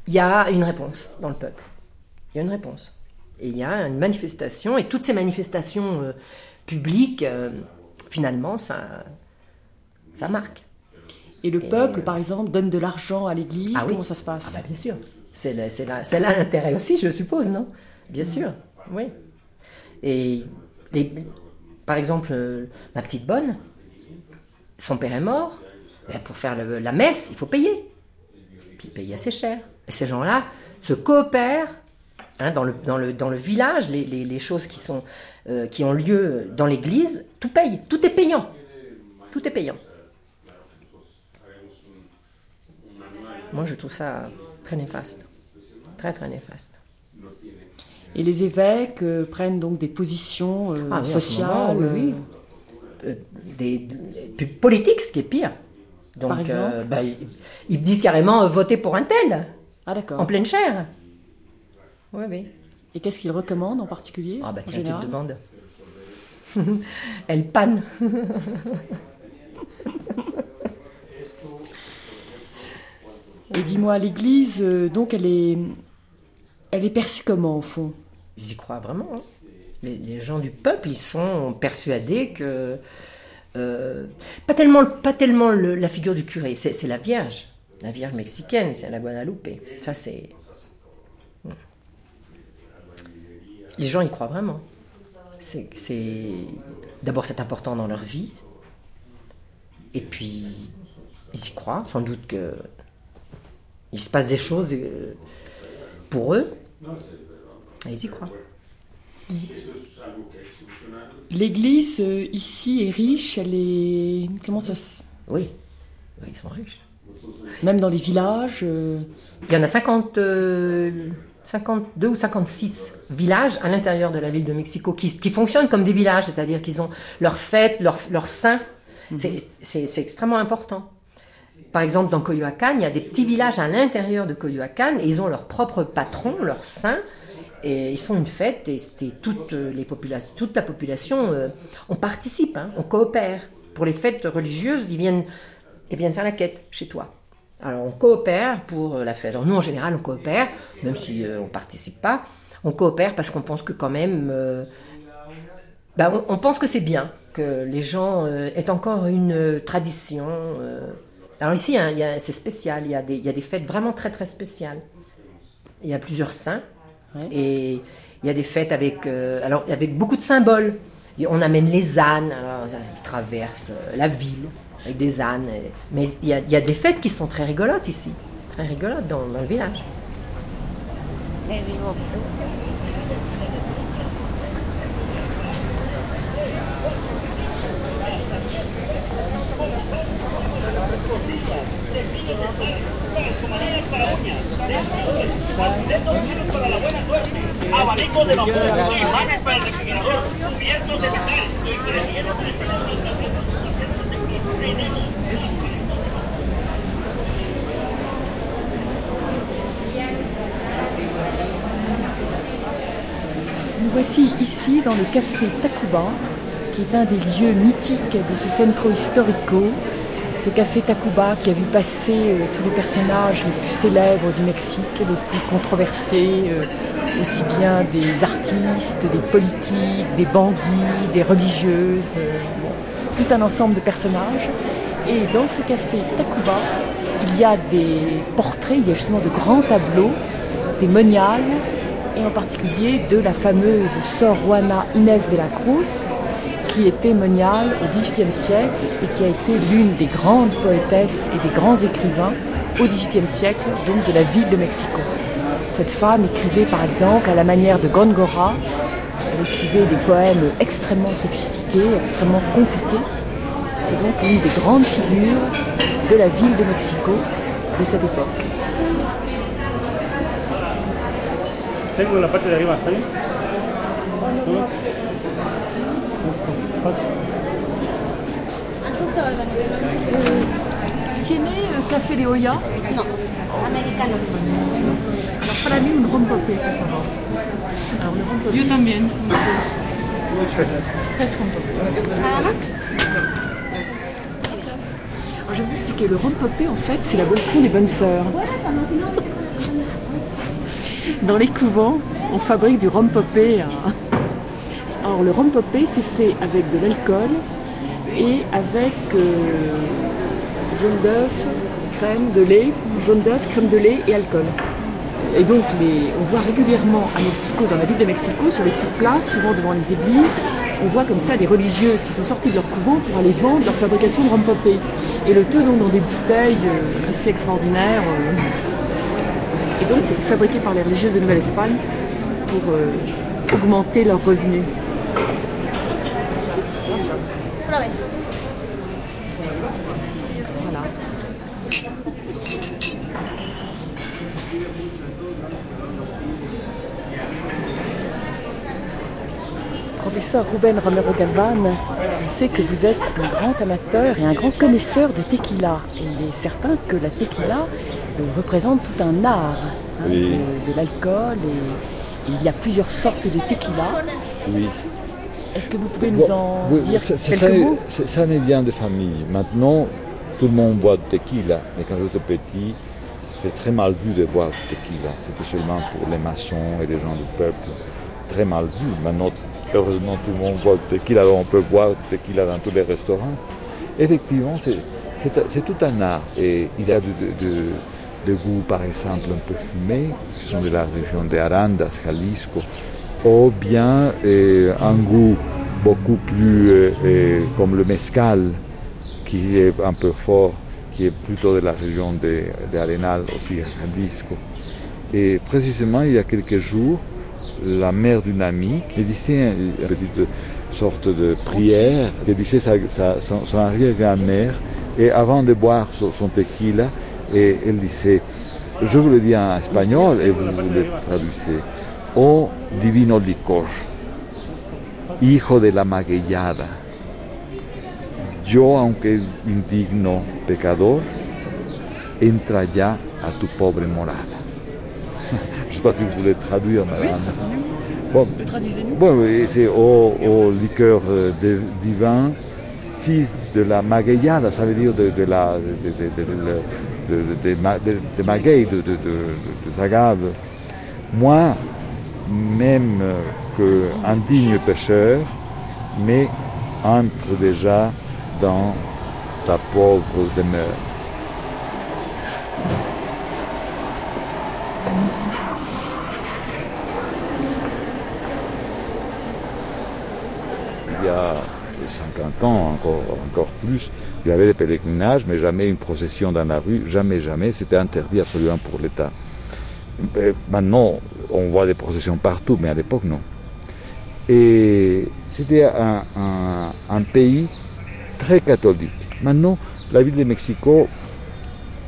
F: il y a une réponse dans le peuple. Il y a une réponse. Et il y a une manifestation, et toutes ces manifestations euh, publiques, euh, finalement, ça, ça marque.
A: Et le peuple, par exemple, donne de l'argent à l'église.
F: Ah oui.
A: Comment ça se passe
F: Ah bah bien sûr. C'est là, c'est l'intérêt aussi, je suppose, non? Bien sûr, oui. Et par exemple, euh, ma petite bonne, son père est mort. Ben, pour faire la messe, il faut payer. Puis payer assez cher. Et ces gens-là se coopèrent hein, dans, le, village, les, choses euh, qui ont lieu dans l'église, tout paye. Tout est payant. Tout est payant. Moi, je trouve ça très néfaste. Très, très néfaste.
A: Et les évêques euh, prennent donc des positions euh,
F: Ah oui,
A: sociales.
F: moment, oui, oui.
A: euh,
F: des, des- puis politique, ce qui est pire. Donc,
A: Par exemple
F: bah, ils, ils disent carrément votez pour un tel,
A: Ah d'accord.
F: en pleine chair. Oui, oui.
A: Et qu'est-ce qu'ils recommandent en particulier
F: Ah, bah
A: en
F: tiens, tu te demandes. Elle panne.
A: Et dis-moi, l'église, donc elle est, elle est perçue comment au fond?
F: Ils y croient vraiment. hein. Les, gens du peuple, ils sont persuadés que. euh, pas tellement, pas tellement le- la figure du curé, c'est la Vierge. La Vierge mexicaine, c'est la Guadalupe. Ça, c'est. Les gens y croient vraiment. C'est- D'abord, c'est important dans leur vie. Et puis, ils y croient. Sans doute que. Il se passe des choses euh, pour eux. Et ils y croient.
A: L'église euh, ici est riche, elle est... Comment ça se...
F: Oui, Oui, ils sont riches.
A: Même dans les villages euh,
F: Il y en a 50, euh, 52 ou 56 villages à l'intérieur de la ville de Mexico qui, qui fonctionnent comme des villages, c'est-à-dire qu'ils ont leurs fêtes, leurs leur saints. Mhm. C'est extrêmement important. Par exemple, dans Coyoacán, il y a des petits villages à l'intérieur de Coyoacán et ils ont leur propre patron, leur saint, et ils font une fête et les populations, toute la population, euh, on participe, hein, on coopère. Pour les fêtes religieuses, ils viennent, ils viennent faire la quête chez toi. Alors on coopère pour la fête. Alors nous en général on coopère, même si euh, on participe pas. On coopère parce qu'on pense que quand même, euh, bah, on, pense que c'est bien que les gens euh, aient encore une tradition. Alors ici c'est spécial, il y, a des, fêtes vraiment très très spéciales. Il y a plusieurs saints et il y a des fêtes avec, alors avec beaucoup de symboles. On amène les ânes, alors, ils traversent la ville avec des ânes. Mais il y, a, y, a des fêtes qui sont très rigolotes ici, très rigolotes dans, dans le village.
A: Nous voici ici dans le café Takuba, qui est un des lieux mythiques de ce centro historico. Ce café Takuba qui a vu passer euh, tous les personnages les plus célèbres du Mexique, les plus controversés, euh, aussi bien des artistes, des politiques, des bandits, des religieuses. Euh, tout un ensemble de personnages. Et dans ce café Takuba, il y a des portraits, il y a justement de grands tableaux, des moniales, et en particulier de la fameuse Sor Juana Inés de la Cruz, qui était moniale au XVIIIe siècle et qui a été l'une des grandes poétesses et des grands écrivains au XVIIIe siècle, donc de la ville de Mexico. Cette femme écrivait par exemple à la manière de Gongora, elle écrivait des poèmes extrêmement sophistiqués, extrêmement compliqués. C'est donc une des grandes figures de la ville de Mexico de cette époque.
G: Tengo la parte de arriba, ¿está bien?
A: ¿Tiene café de olla?
H: No, americano.
A: Para mí un rompope, por favor. Alors, le.
I: Yo también.
A: Tres.
H: Nada más.
A: Alors, je vais vous expliquer. Le rompopé, en fait, c'est la boisson des bonnes sœurs. Dans les couvents, on fabrique du rompopé. Alors, le rompopé, c'est fait avec de l'alcool et avec euh, jaune d'œuf, crème, de lait, jaune d'œuf, crème de lait et alcool. Et donc, on voit régulièrement à Mexico, dans la ville de Mexico, sur les petites places, souvent devant les églises, on voit comme ça des religieuses qui sont sorties de leur couvent pour aller vendre leur fabrication de rompopé. Et le tout dans des bouteilles euh, assez extraordinaires. euh. Et donc, c'était fabriqué par les religieuses de Nouvelle-Espagne pour augmenter leurs revenus.
H: Prueben.
A: Voilà. Professeur Ruben Romero Galvan, on sait que vous êtes un grand amateur et un grand connaisseur de tequila. Et il est certain que la tequila représente tout un art hein,
B: Oui.
A: de, de l'alcool et, et il y a plusieurs sortes de tequila.
B: Oui.
A: Est-ce que vous pouvez nous en
B: Oui,
A: dire
B: ça, ça,
A: quelques
B: ça,
A: mots?
B: ça- ça vient de famille. Maintenant, tout le monde boit du tequila. Mais quand j'étais petit, c'était très mal vu de boire du tequila. C'était seulement pour les maçons et les gens du peuple. Très mal vu. Maintenant, heureusement, tout le monde boit du tequila. On peut boire tequila dans tous les restaurants. Effectivement, c'est, tout un art. Et il y a de, de, de- par exemple, un peu fumés, qui sont de la région de Arandas, Jalisco, ou bien euh, un goût beaucoup plus euh, euh, comme le mezcal, qui est un peu fort, qui est plutôt de la région de, de Arenal, aussi Jalisco. Et précisément, il y a quelques jours, la mère d'une amie qui disait une petite sorte de prière, qui disait sa, sa- son, son arrière-grand-mère, et avant de boire son, son tequila, et elle disait je vous le dis en espagnol et vous, vous le traduisez. Oh divino licor, hijo de la magueyada, yo aunque indigno pecador, entra ya a tu pobre morada. pas si vous voulez traduire, madame. Bon,
A: Le traduisez-nous.
B: Bon, oui, c'est au, au liqueur euh, de- divin, fils de la magueyada, ça veut dire de, de la de, de, de, de, maguey. Moi, même que un digne pécheur, mais entre déjà dans ta pauvre demeure. il y a 50 ans, encore, encore plus, il y avait des pèlerinages, mais jamais une procession dans la rue, jamais, jamais. C'était interdit absolument pour l'État. Euh, Maintenant, on voit des processions partout, mais à l'époque, non. Et c'était un, un- pays très catholique. Maintenant, la ville de Mexico,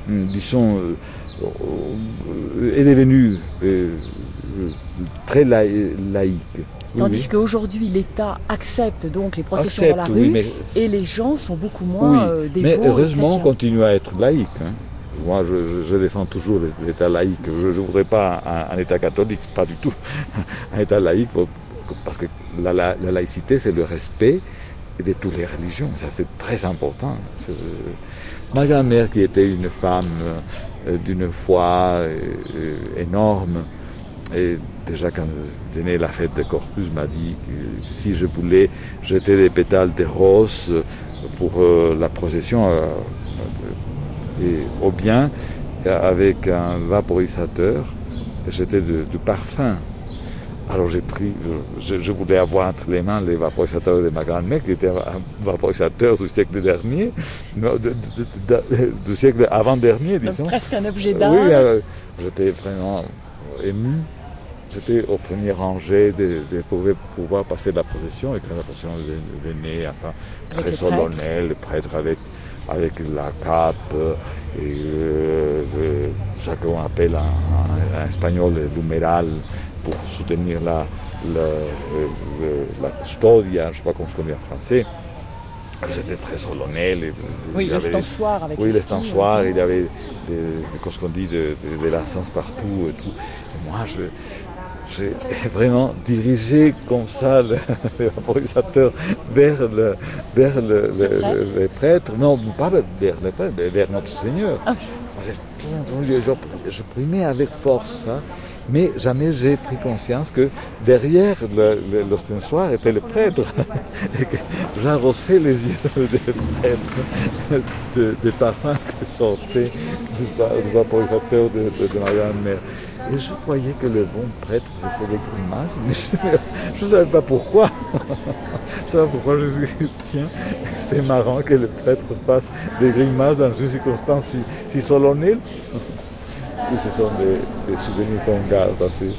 B: hum, disons, euh, euh, est devenue euh, euh, très laï- laïque.
A: Tandis
B: oui.
A: qu'aujourd'hui, l'État accepte donc les processions
B: Accepte,
A: dans la
B: oui,
A: rue
B: mais-
A: et les gens sont beaucoup moins
B: Oui,
A: euh, dévots.
B: mais heureusement, on continue à être laïque. hein. Moi, je, je- je défends toujours l'État laïque. Je ne voudrais pas un, un État catholique, pas du tout. Un État laïque, parce que la, la- la laïcité, c'est le respect de toutes les religions. Ça, c'est très important. C'est- Ma grand-mère, qui était une femme euh, d'une foi euh, euh, énorme, et déjà quand venait la fête de Corpus, m'a dit que si je voulais jeter des pétales de rose pour euh, la procession, euh, euh, et au bien, avec un vaporisateur, jeter du parfum. Alors j'ai pris, je, je voulais avoir entre les mains les vaporisateurs de ma grand-mère, qui était un vaporisateur du siècle dernier, non, de- de- de- de- du siècle avant-dernier,
A: Donc,
B: disons.
A: presque un objet d'art.
B: Oui, euh, j'étais vraiment ému. J'étais au premier rangée de, de pouvoir, pouvoir passer la procession et quand la procession venait, enfin, très solennel, le prêtre avec, avec la cape et euh, le- qu'on appelle en, espagnol l'huméral pour soutenir la, la, euh, la custodia, je ne sais pas comment on dit en français. C'était très solennel. et-
A: Oui,
B: il y avait-
A: avec
B: oui,
A: le
B: les
A: style.
B: stançoirs, il y avait des, de, de, de partout et tout. Et moi, je, j'ai vraiment dirigé comme ça le, le vaporisateur vers, le, vers le, le- les prêtres. Non, pas vers les prêtres, mais vers notre Seigneur.
A: Ah.
B: Je, primais avec force ça. Mais jamais j'ai pris conscience que derrière l'ostensoir était le prêtre et que j'arrosais les yeux des prêtres de- des parfums qui sortaient du, va- du vaporisateur de, de- de ma grand-mère. Et je croyais que le bon prêtre faisait des grimaces, mais je ne savais pas pourquoi. Je ne savais pas pourquoi je me suis dit, tiens, c'est marrant que le prêtre fasse des grimaces dans une circonstance si, solennelle. Et ce sont des, souvenirs qu'on garde assez.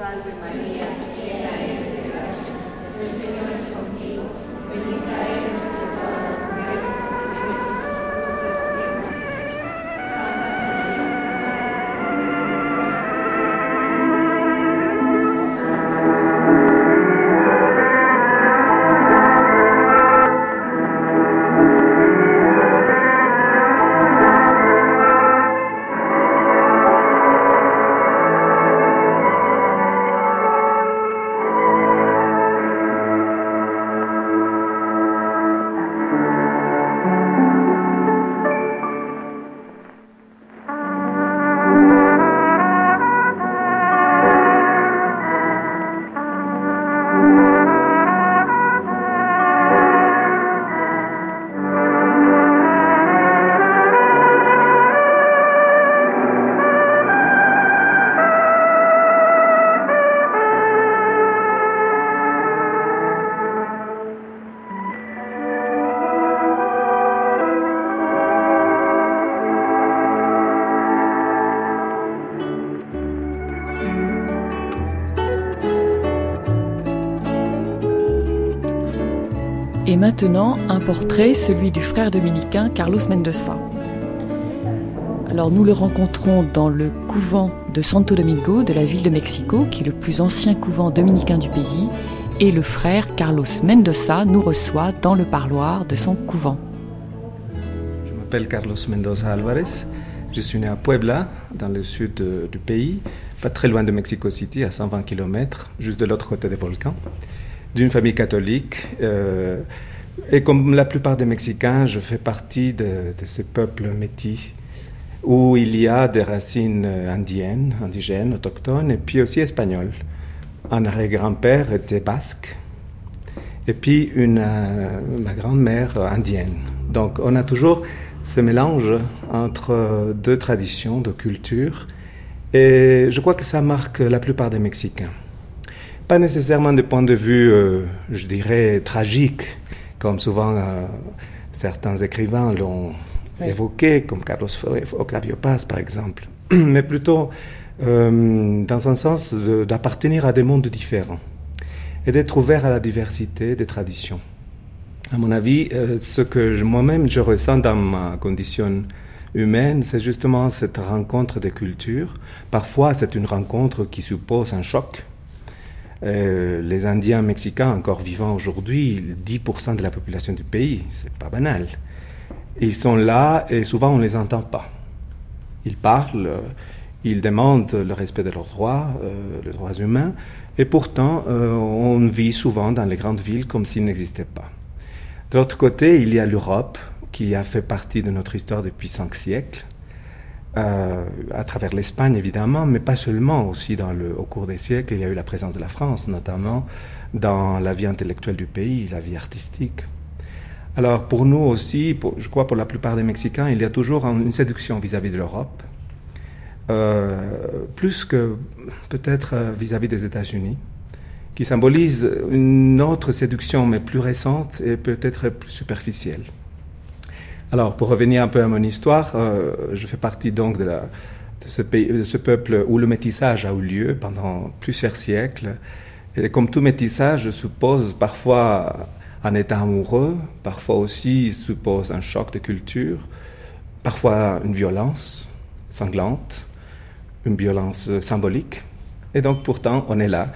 H: Salve
A: maintenant, un portrait, celui du frère dominicain Carlos Mendoza. Alors nous le rencontrons dans le couvent de Santo Domingo de la ville de Mexico, qui est le plus ancien couvent dominicain du pays, et le frère Carlos Mendoza nous reçoit dans le parloir de son couvent.
J: Je m'appelle Carlos Mendoza Alvarez. Je suis né à Puebla, dans le sud du pays, pas très loin de Mexico City, à 120 km, juste de l'autre côté des volcans, d'une famille catholique. euh, et comme la plupart des Mexicains, je fais partie de, de ces peuples métis où il y a des racines euh, indiennes, indigènes, autochtones, et puis aussi espagnoles. Un arrière-grand-père était basque, et puis euh, ma grand-mère indienne. Donc on a toujours ce mélange entre euh, deux traditions, deux cultures, et je crois que ça marque la plupart des Mexicains. Pas nécessairement du point de vue, je dirais, tragique, comme souvent euh, certains écrivains l'ont
A: Oui.
J: évoqué, comme Carlos Octavio Paz par exemple, mais plutôt euh, dans un sens de- d'appartenir à des mondes différents et d'être ouvert à la diversité des traditions. À mon avis, euh, ce que moi-même je ressens dans ma condition humaine, c'est justement cette rencontre des cultures. Parfois, c'est une rencontre qui suppose un choc. Euh, les Indiens mexicains, encore vivants aujourd'hui, 10% de la population du pays, c'est pas banal. Ils sont là et souvent on les entend pas. Ils parlent, euh, ils demandent le respect de leurs droits, euh, les droits humains, et pourtant euh, on vit souvent dans les grandes villes comme s'ils n'existaient pas. De l'autre côté, il y a l'Europe qui a fait partie de notre histoire depuis cinq siècles, euh, à travers l'Espagne évidemment, mais pas seulement, aussi au cours des siècles, il y a eu la présence de la France, notamment dans la vie intellectuelle du pays, la vie artistique. Alors pour nous aussi, je crois pour la plupart des Mexicains, il y a toujours un- une séduction vis-à-vis de l'Europe, euh, plus que peut-être euh, vis-à-vis des États-Unis, qui symbolise une autre séduction, mais plus récente et peut-être plus superficielle. Alors, pour revenir un peu à mon histoire, euh, je fais partie donc de, ce, pays, de ce peuple où le métissage a eu lieu pendant plusieurs siècles. Et comme tout métissage suppose parfois un état amoureux, parfois aussi suppose un choc de culture, parfois une violence sanglante, une violence symbolique. Et donc pourtant, on est là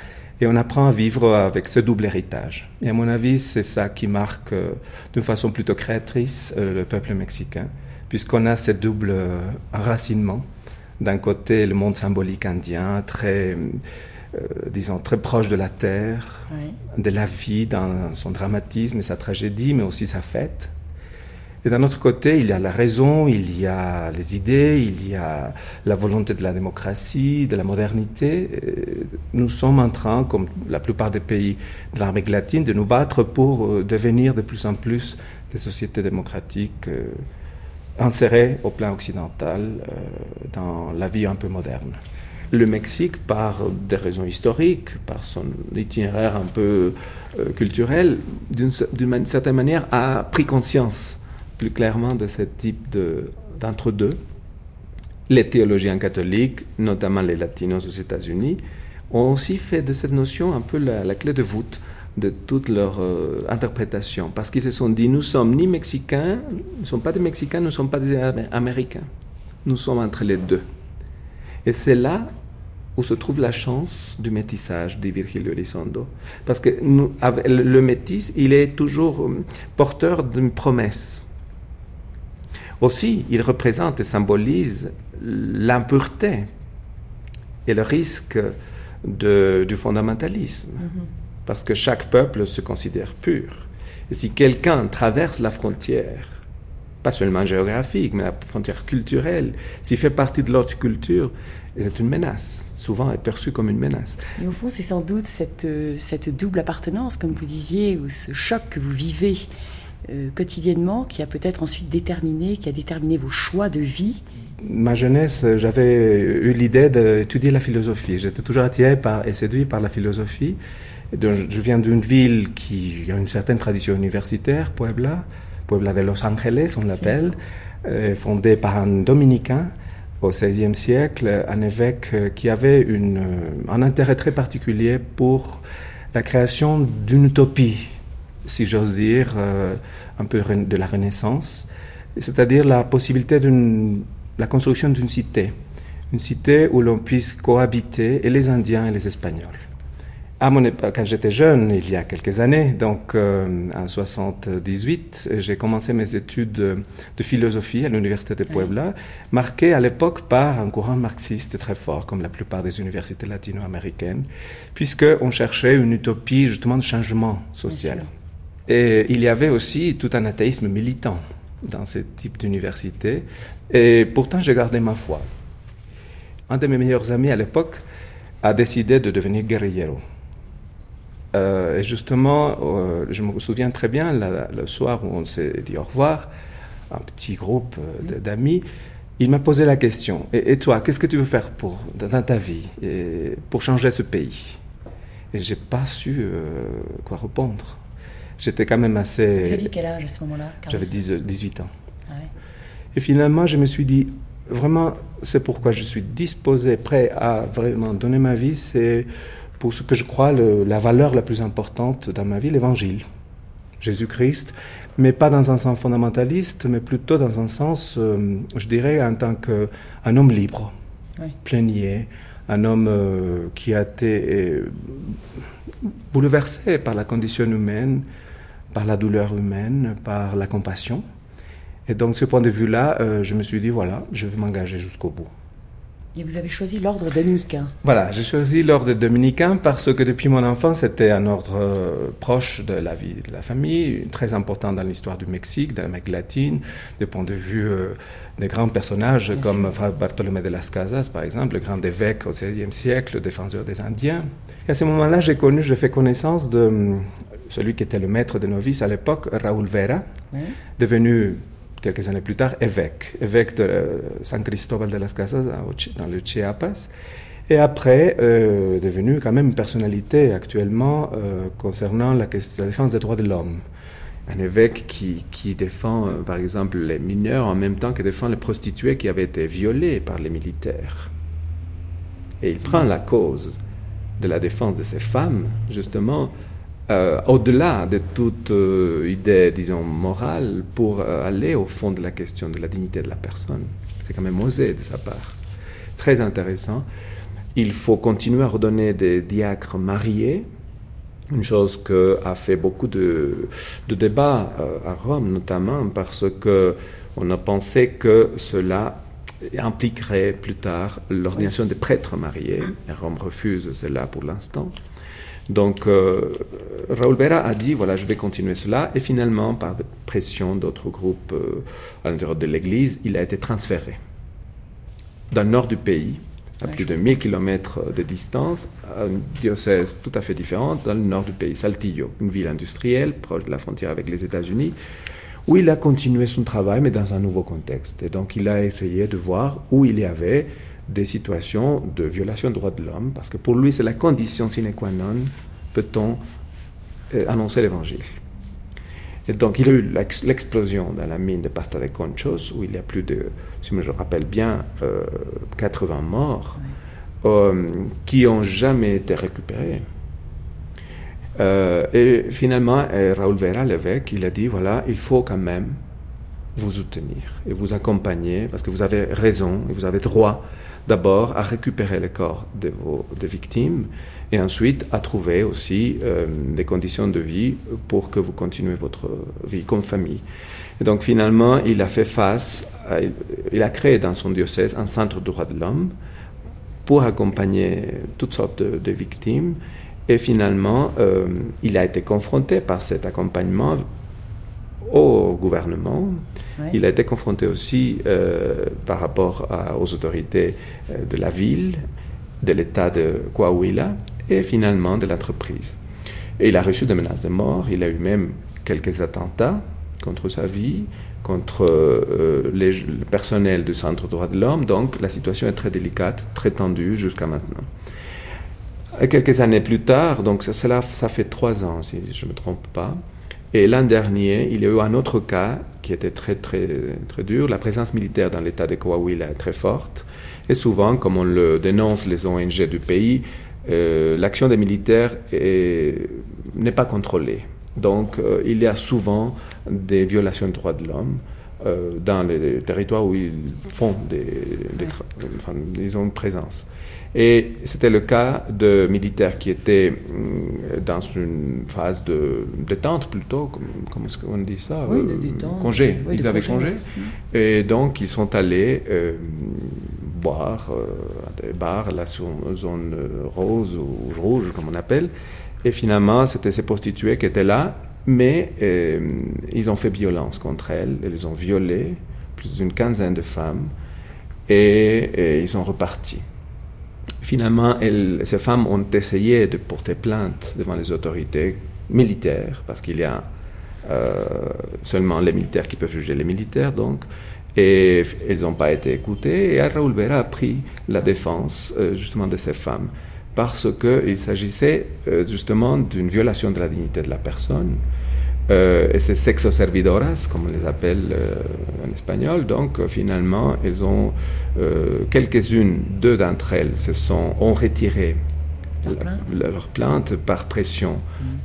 J: et on apprend à vivre avec ce double héritage. Et à mon avis, c'est ça qui marque euh, d'une façon plutôt créatrice euh, le peuple mexicain, puisqu'on a ce double euh, enracinement. D'un côté, le monde symbolique indien, très, disons, très proche de la terre, de la vie dans son dramatisme et sa tragédie, mais aussi sa fête. Et d'un autre côté, il y a la raison, il y a les idées, il y a la volonté de la démocratie, de la modernité. Et Nous sommes en train, comme la plupart des pays de l'Amérique latine, de nous battre pour euh, devenir de plus en plus des sociétés démocratiques euh, insérées au plan occidental euh, dans la vie un peu moderne. Le Mexique, par des raisons historiques, par son itinéraire un peu euh, culturel, d'une certaine manière, a pris conscience plus clairement de ce type de- d'entre-deux. Les théologiens catholiques, notamment les latinos aux États-Unis, ont aussi fait de cette notion un peu la, clé de voûte de toute leur euh, interprétation, parce qu'ils se sont dit, nous sommes ni mexicains, nous ne sommes pas des Mexicains, nous ne sommes pas des Amé- Américains, nous sommes entre les deux. Et c'est là où se trouve la chance du métissage, dit Virgilio Elizondo. Parce que le métis, il est toujours euh, porteur d'une promesse. Aussi, il représente et symbolise l'impureté et le risque de- du fondamentalisme. Parce que chaque peuple se considère pur. Et si quelqu'un traverse la frontière, pas seulement géographique, mais la frontière culturelle, s'il fait partie de l'autre culture, c'est une menace. Souvent est perçu comme une menace.
A: Et au fond, c'est sans doute cette, euh, cette double appartenance, comme vous disiez, ou ce choc que vous vivez euh, quotidiennement, qui a peut-être ensuite déterminé, qui a déterminé vos choix de vie.
J: Ma jeunesse, j'avais eu l'idée d'étudier la philosophie. J'étais toujours attiré par, et séduit par la philosophie. Je viens d'une ville qui a une certaine tradition universitaire, Puebla, Puebla de Los Angeles, on l'appelle, euh, fondée par un dominicain au XVIe siècle, un évêque euh, qui avait euh, un intérêt très particulier pour la création d'une utopie si j'ose dire, euh, un peu de la Renaissance, c'est-à-dire la possibilité d'une la construction d'une cité, une cité où l'on puisse cohabiter et les Indiens et les Espagnols. À mon époque, quand j'étais jeune, il y a quelques années, donc euh, en 78, j'ai commencé mes études de, philosophie à l'université de Puebla, marquées à l'époque par un courant marxiste très fort, comme la plupart des universités latino-américaines, puisque on cherchait une utopie justement de changement social. Et il y avait aussi tout un athéisme militant dans ce type d'université, et pourtant j'ai gardé ma foi. Un de mes meilleurs amis à l'époque a décidé de devenir guerrillero. Euh, et justement, euh, je me souviens très bien, le soir où on s'est dit au revoir, un petit groupe euh, d'amis, il m'a posé la question, et, toi, qu'est-ce que tu veux faire pour, dans ta vie pour changer ce pays? Et j'ai pas su quoi répondre. J'étais quand même assez...
A: Vous aviez quel âge à ce moment-là
J: J'avais 10 18 ans.
A: Ah ouais.
J: Et finalement, je me suis dit, vraiment, c'est pourquoi je suis disposé, prêt à vraiment donner ma vie, c'est pour ce que je crois le- la valeur la plus importante dans ma vie, l'évangile. Jésus-Christ, mais pas dans un sens fondamentaliste, mais plutôt dans un sens, euh, je dirais, en tant qu'un homme libre,
A: Oui.
J: plénier, un homme euh, qui a été euh, bouleversé par la condition humaine, par la douleur humaine, par la compassion. Et donc, ce point de vue-là, euh, je me suis dit, voilà, je vais m'engager jusqu'au bout.
A: Et vous avez choisi l'ordre dominicain.
J: Voilà, j'ai choisi l'ordre dominicain parce que depuis mon enfance, c'était un ordre euh, proche de la vie de la famille, très important dans l'histoire du Mexique, de l'Amérique latine, du point de vue euh, des grands personnages comme Frère Bartolomé de las Casas, par exemple, le grand évêque au XVIe siècle, le défenseur des Indiens. Et à ce moment-là, j'ai connu, j'ai fait connaissance de hum, celui qui était le maître des novices à l'époque, Raúl Vera,
A: Oui.
J: devenu quelques années plus tard évêque, évêque de euh, San Cristóbal de las Casas dans le Chiapas, et après euh, devenu quand même une personnalité actuellement euh, concernant la, question- la défense des droits de l'homme. Un évêque qui, qui défend euh, par exemple les mineurs en même temps que défend les prostituées qui avaient été violées par les militaires. Et il prend la cause de la défense de ces femmes, justement, euh, au-delà de toute euh, idée, disons, morale, pour euh, aller au fond de la question de la dignité de la personne. C'est quand même osé de sa part. Très intéressant. Il faut continuer à redonner des diacres mariés, une chose que a fait beaucoup de, de débats à Rome, notamment parce que on a pensé que cela impliquerait plus tard l'ordination des prêtres mariés. Rome refuse cela pour l'instant. Donc, euh, Raoul Vera a dit voilà, je vais continuer cela. Et finalement, par pression d'autres groupes euh, à l'intérieur de l'Église, il a été transféré dans le nord du pays, à plus de 1000 km de distance, à un diocèse tout à fait différent, dans le nord du pays, Saltillo, une ville industrielle proche de la frontière avec les États-Unis, où il a continué son travail, mais dans un nouveau contexte. Et donc, il a essayé de voir où il y avait des situations de violation des droits de l'homme, parce que pour lui, c'est la condition sine qua non, peut-on euh, annoncer l'évangile. Et donc, il y a eu l'ex- l'explosion dans la mine de Pasta de Conchos, où il y a plus de, si je me rappelle bien, euh, 80 morts, euh, qui n'ont jamais été récupérés. Euh, et finalement, euh, Raoul Vera, l'évêque, il a dit, voilà, il faut quand même vous soutenir et vous accompagner, parce que vous avez raison et vous avez droit d'abord à récupérer le corps de vos de victimes et ensuite à trouver aussi euh, des conditions de vie pour que vous continuez votre vie comme famille. Et donc finalement, il a fait face, il a créé dans son diocèse un centre de droits de l'homme pour accompagner toutes sortes de, de victimes. Et finalement, euh, il a été confronté par cet accompagnement au gouvernement. Il a été confronté aussi euh, par rapport à- aux autorités euh, de la ville, de l'État de Coahuila et finalement de l'entreprise. Et il a reçu des menaces de mort, il a eu même quelques attentats contre sa vie, contre euh, les- le personnel du Centre droits de l'homme, donc la situation est très délicate, très tendue jusqu'à maintenant. Quelques années plus tard, donc ça, ça fait trois ans si je ne me trompe pas, et l'an dernier, il y a eu un autre cas qui était très très très dur. La présence militaire dans l'État de Coahuila est très forte, et souvent, comme on le dénonce les ONG du pays, euh, l'action des militaires est- n'est pas contrôlée. Donc euh, il y a souvent des violations des droits de l'homme euh, dans les territoires où ils font des, des enfin, ils ont une présence. Et c'était le cas de militaires qui étaient hum, dans une phase de détente plutôt, comme, comment est-ce qu'on dit ça
A: Oui, de
J: Euh,
A: détente.
J: Congé.
A: Oui,
J: ils avaient
A: congé, oui.
J: Et donc ils sont allés euh, boire euh, à des bars, la zone zone, rose ou rouge comme on appelle. Et finalement, c'était ces prostituées qui étaient là, mais euh, ils ont fait violence contre elles, ils ont violées, plus d'une quinzaine de femmes, et, et ils sont repartis. Finalement, ces femmes ont essayé de porter plainte devant les autorités militaires, parce qu'il y a euh, seulement les militaires qui peuvent juger les militaires, donc, et elles n'ont pas été écoutées. Et Raoul Vera a pris la défense euh, justement de ces femmes, parce qu'il s'agissait euh, justement d'une violation de la dignité de la personne. Euh, et ces sexo servidoras, comme on les appelle euh, en espagnol, donc euh, finalement, elles ont quelques-unes, deux d'entre elles, se sont ont retiré
A: Leur
J: la-
A: plainte
J: la- leur plainte par pression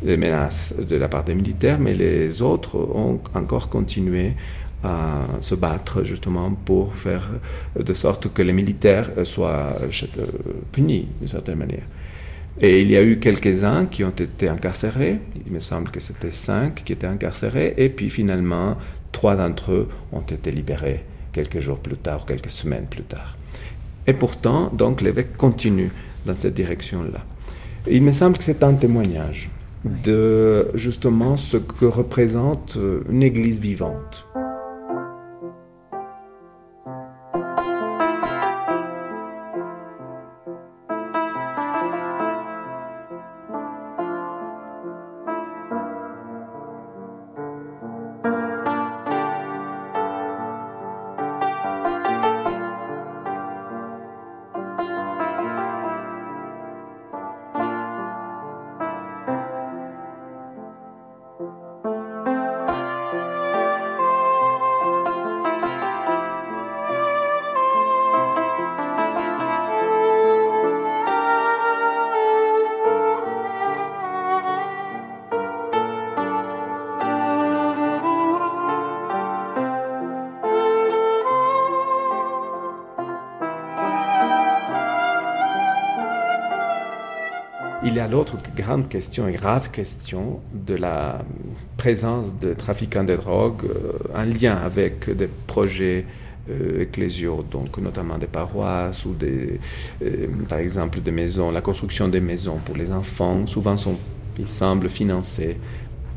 J: des menaces de la part des militaires, mais les autres ont encore continué à se battre justement pour faire de sorte que les militaires soient punis d'une certaine manière. Et il y a eu quelques-uns qui ont été incarcérés, il me semble que c'était cinq qui étaient incarcérés, et puis finalement, trois d'entre eux ont été libérés quelques jours plus tard, quelques semaines plus tard. Et pourtant, donc, l'évêque continue dans cette direction-là. Il me semble que c'est un témoignage de justement ce que représente euh, une église vivante. Grande question et grave question de la présence de trafiquants de drogue euh, en lien avec des projets euh, ecclésiaux, donc notamment des paroisses ou euh, par exemple des maisons, la construction des maisons pour les enfants, souvent sont, ils semblent financés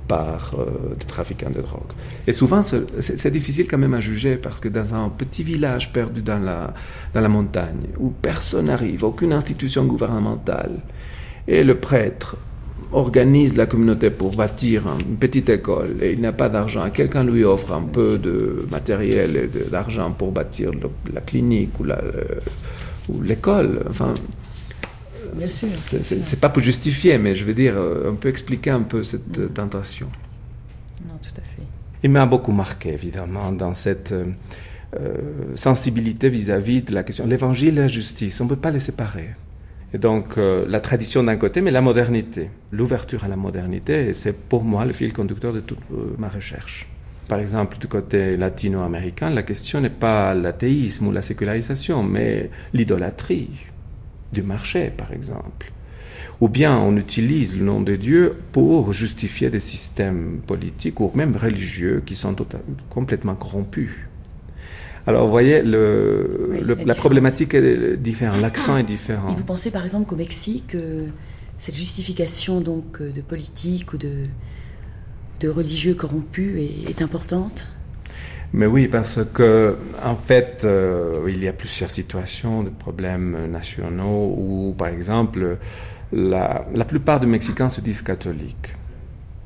J: par des trafiquants de drogue. Et souvent, c'est difficile quand même à juger parce que dans un petit village perdu dans la, dans la montagne, où personne n'arrive, aucune institution gouvernementale, et le prêtre organise la communauté pour bâtir une petite école et il n'a pas d'argent, quelqu'un lui offre un peu de matériel et d'argent pour bâtir le- la clinique ou la- euh, ou l'école. Enfin,
A: Bien sûr.
J: c'est- pas pour justifier, mais je veux dire, euh, on peut expliquer un peu cette euh, tentation.
A: Non, tout à fait.
I: Il m'a beaucoup marqué, évidemment, dans cette euh, sensibilité vis-à-vis de la question. L'évangile et la justice, on ne peut pas les séparer. Et donc, euh, la tradition d'un côté, mais la modernité, l'ouverture à la modernité, c'est pour moi le fil conducteur de toute euh, ma recherche. Par exemple, du côté latino-américain, la question n'est pas l'athéisme ou la sécularisation, mais l'idolâtrie du marché, par exemple. Ou bien on utilise le nom de Dieu pour justifier des systèmes politiques ou même religieux qui sont tota- complètement corrompus. Alors, vous voyez, le,
A: Oui,
I: le-
A: la
I: problématique est différente, l'accent est différent.
A: Et vous pensez par exemple qu'au Mexique, euh, cette justification donc euh, de politique ou de, de religieux corrompus est, est importante?
I: Mais oui, parce que en fait, euh, il y a plusieurs situations de problèmes nationaux où, par exemple, la, la plupart des Mexicains se disent catholiques.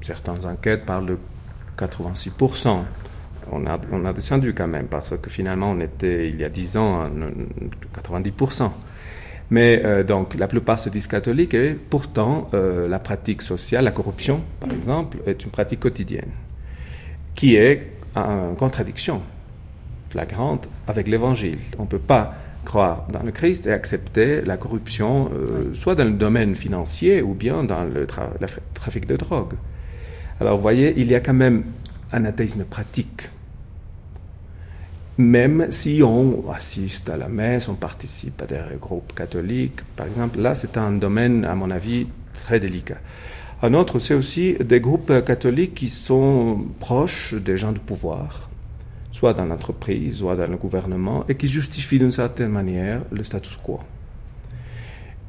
I: Certaines enquêtes parlent de 86%. On a, descendu quand même, parce que finalement, on était, il y a 10 ans, à 90%. Mais euh, donc, la plupart se disent catholiques et pourtant, euh, la pratique sociale, la corruption, par exemple, est une pratique quotidienne qui est en contradiction flagrante avec l'évangile. On ne peut pas croire dans le Christ et accepter la corruption, euh, soit dans le domaine financier ou bien dans le trafic de drogue.
J: Alors vous voyez, il y a quand même un athéisme pratique. Même si on assiste à la messe, on participe à des groupes catholiques, par exemple, là c'est un domaine, à mon avis, très délicat. Un autre, c'est aussi des groupes catholiques qui sont proches des gens du pouvoir, soit dans l'entreprise, soit dans le gouvernement, et qui justifient d'une certaine manière le status quo.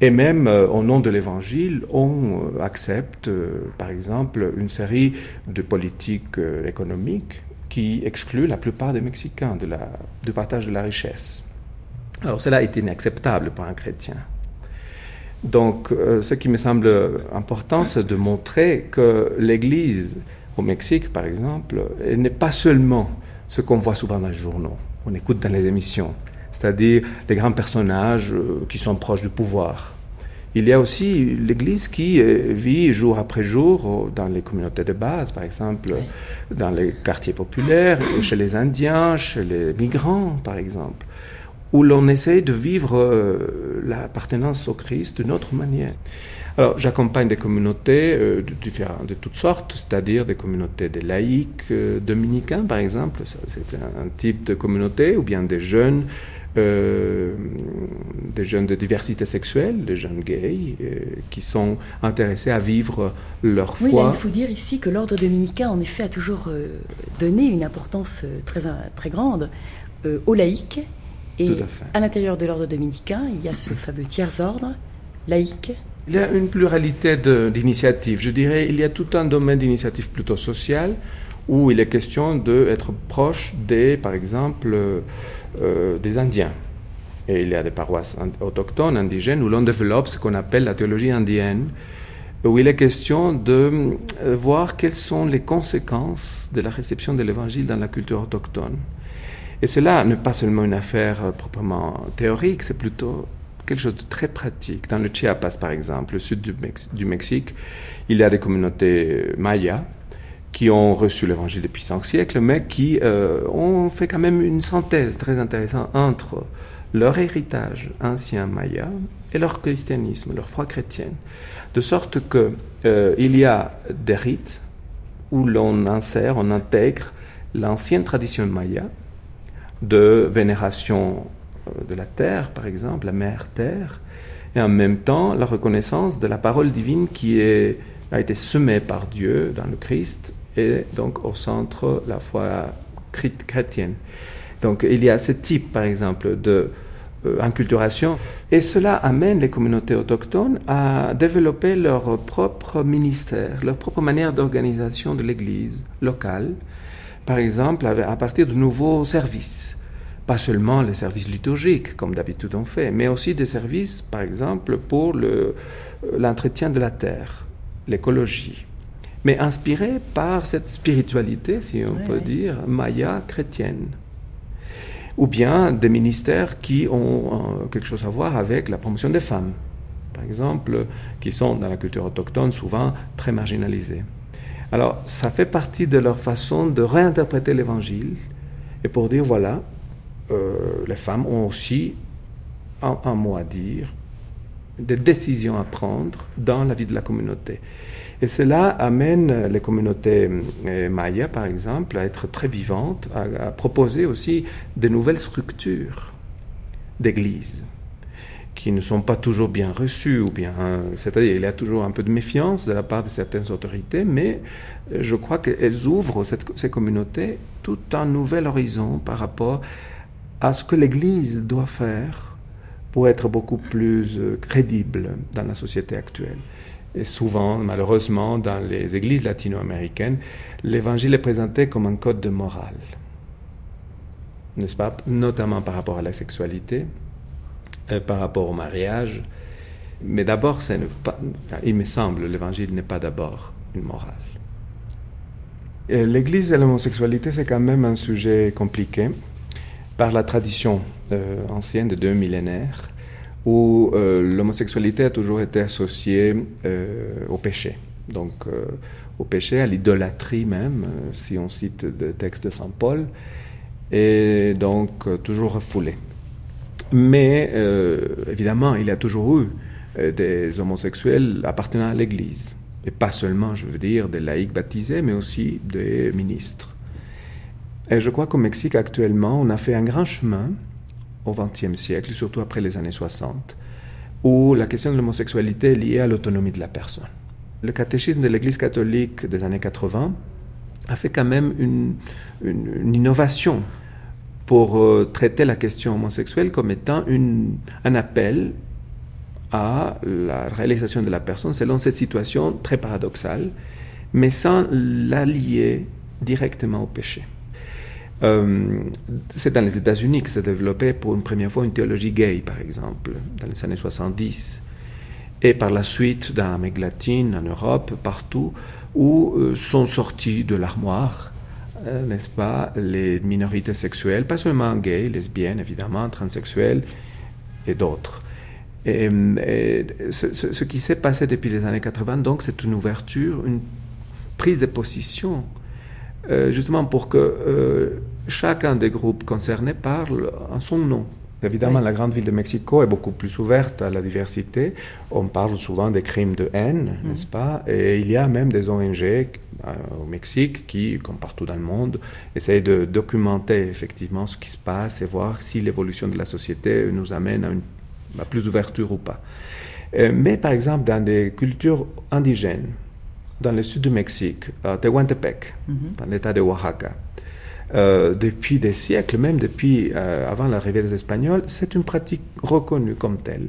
J: Et même euh, au nom de l'Évangile, on euh, accepte, euh, par exemple, une série de politiques économiques qui excluent la plupart des Mexicains de du partage de la richesse. Alors cela est inacceptable pour un chrétien. Donc euh, ce qui me semble important, c'est de montrer que l'Église au Mexique, par exemple, n'est pas seulement ce qu'on voit souvent dans les journaux, on écoute dans les émissions, c'est-à-dire les grands personnages euh, qui sont proches du pouvoir. Il y a aussi l'Église qui euh, vit jour après jour dans les communautés de base, par exemple, dans les quartiers populaires, chez les Indiens, chez les migrants, par exemple, où l'on essaye de vivre euh, l'appartenance au Christ d'une autre manière. Alors, j'accompagne des communautés euh, de, différentes- de toutes sortes, c'est-à-dire des communautés des laïcs euh, dominicains, par exemple, c'est un, un type de communauté, ou bien des jeunes, euh, des jeunes de diversité sexuelle, des jeunes gays, euh, qui sont intéressés à vivre leur
A: Oui, là,
J: foi.
A: il faut dire ici que l'ordre dominicain, en effet, a toujours euh, donné une importance très, très grande aux laïcs. Et
J: Tout à fait.
A: à l'intérieur de l'ordre dominicain, il y a ce fameux tiers-ordre laïque.
J: Il y a une pluralité d'initiatives. Je dirais il y a tout un domaine d'initiatives plutôt sociales où il est question d'être proche des, par exemple, euh, des Indiens. Et il y a des paroisses autochtones, indigènes, où l'on développe ce qu'on appelle la théologie indienne, où il est question de euh, voir quelles sont les conséquences de la réception de l'évangile dans la culture autochtone. Et cela n'est pas seulement une affaire euh, proprement théorique, c'est plutôt quelque chose de très pratique. Dans le Chiapas, par exemple, le sud du, Mex- du Mexique, il y a des communautés mayas qui ont reçu l'évangile depuis cinq siècles, mais qui euh, ont fait quand même une synthèse très intéressante entre leur héritage ancien maya et leur christianisme, leur foi chrétienne. De sorte que euh, il y a des rites où l'on insère, on intègre l'ancienne tradition maya de vénération euh, de la terre, par exemple, la mère terre, et en même temps la reconnaissance de la parole divine qui a été semée par Dieu dans le Christ et donc au centre la foi chrétienne. Donc il y a ce type, par exemple, de euh, inculturation, et cela amène les communautés autochtones à développer leur propre ministère, leur propre manière d'organisation de l'Église locale, par exemple à partir de nouveaux services. Pas seulement les services liturgiques, comme d'habitude on fait, mais aussi des services, par exemple, pour euh, l'entretien de la terre, l'écologie, mais inspirés par cette spiritualité, si on peut dire, maya chrétienne. Ou bien des ministères qui ont euh, quelque chose à voir avec la promotion des femmes, par exemple, qui sont dans la culture autochtone souvent très marginalisées. Alors, ça fait partie de leur façon de réinterpréter l'évangile et pour dire voilà, euh, les femmes ont aussi un, un mot à dire, des décisions à prendre dans la vie de la communauté. Et cela amène les communautés euh, mayas, par exemple, à être très vivantes, à, proposer aussi de nouvelles structures d'église qui ne sont pas toujours bien reçues, ou bien, c'est-à-dire il y a toujours un peu de méfiance de la part de certaines autorités, mais euh, je crois qu'elles ouvrent ces communautés tout un nouvel horizon par rapport à ce que l'Église doit faire pour être beaucoup plus euh, crédible dans la société actuelle. Et souvent, malheureusement, dans les églises latino-américaines, l'évangile est présenté comme un code de morale, n'est-ce pas? Notamment par rapport à la sexualité, euh, par rapport au mariage. Mais d'abord, il me semble, l'évangile n'est pas d'abord une morale. Et L'Église et l'homosexualité, c'est quand même un sujet compliqué par la tradition euh, ancienne de deux millénaires, où euh, l'homosexualité a toujours été associée euh, au péché. Donc, euh, au péché, à l'idolâtrie même, si on cite des textes de Saint Paul, et donc toujours refoulé. Mais évidemment, il y a toujours eu des homosexuels appartenant à l'Église. Et pas seulement, je veux dire, des laïcs baptisés, mais aussi des ministres. Et je crois qu'au Mexique actuellement, on a fait un grand chemin au XXe siècle, surtout après les années 60, où la question de l'homosexualité est liée à l'autonomie de la personne. Le catéchisme de l'Église catholique des années 80 a fait quand même une, innovation pour euh, traiter la question homosexuelle comme étant un appel à la réalisation de la personne selon cette situation très paradoxale, mais sans la lier directement au péché. Euh, c'est dans les États-Unis que s'est développée pour une première fois une théologie gay, par exemple, dans les années 70. Et par la suite, dans l'Amérique latine, en Europe, partout, où euh, sont sortis de l'armoire, euh, n'est-ce pas, les minorités sexuelles, pas seulement gays, lesbiennes, évidemment, transsexuelles et d'autres. Et, ce, ce, qui s'est passé depuis les années 80, donc, c'est une ouverture, une prise de position euh, justement pour que euh, chacun des groupes concernés parle en son nom. Évidemment, oui. la grande ville de Mexico est beaucoup plus ouverte à la diversité. On parle souvent des crimes de haine, mmh. n'est-ce pas? Et il y a même des ONG euh, au Mexique qui, comme partout dans le monde, essayent de documenter effectivement ce qui se passe et voir si l'évolution de la société nous amène à, une, à plus d'ouverture ou pas. Euh, mais par exemple, dans des cultures indigènes, dans le sud du Mexique, à Tehuantepec, mm -hmm. dans l'état de Oaxaca. Euh, depuis des siècles, même depuis euh, avant l'arrivée des Espagnols, c'est une pratique reconnue comme telle.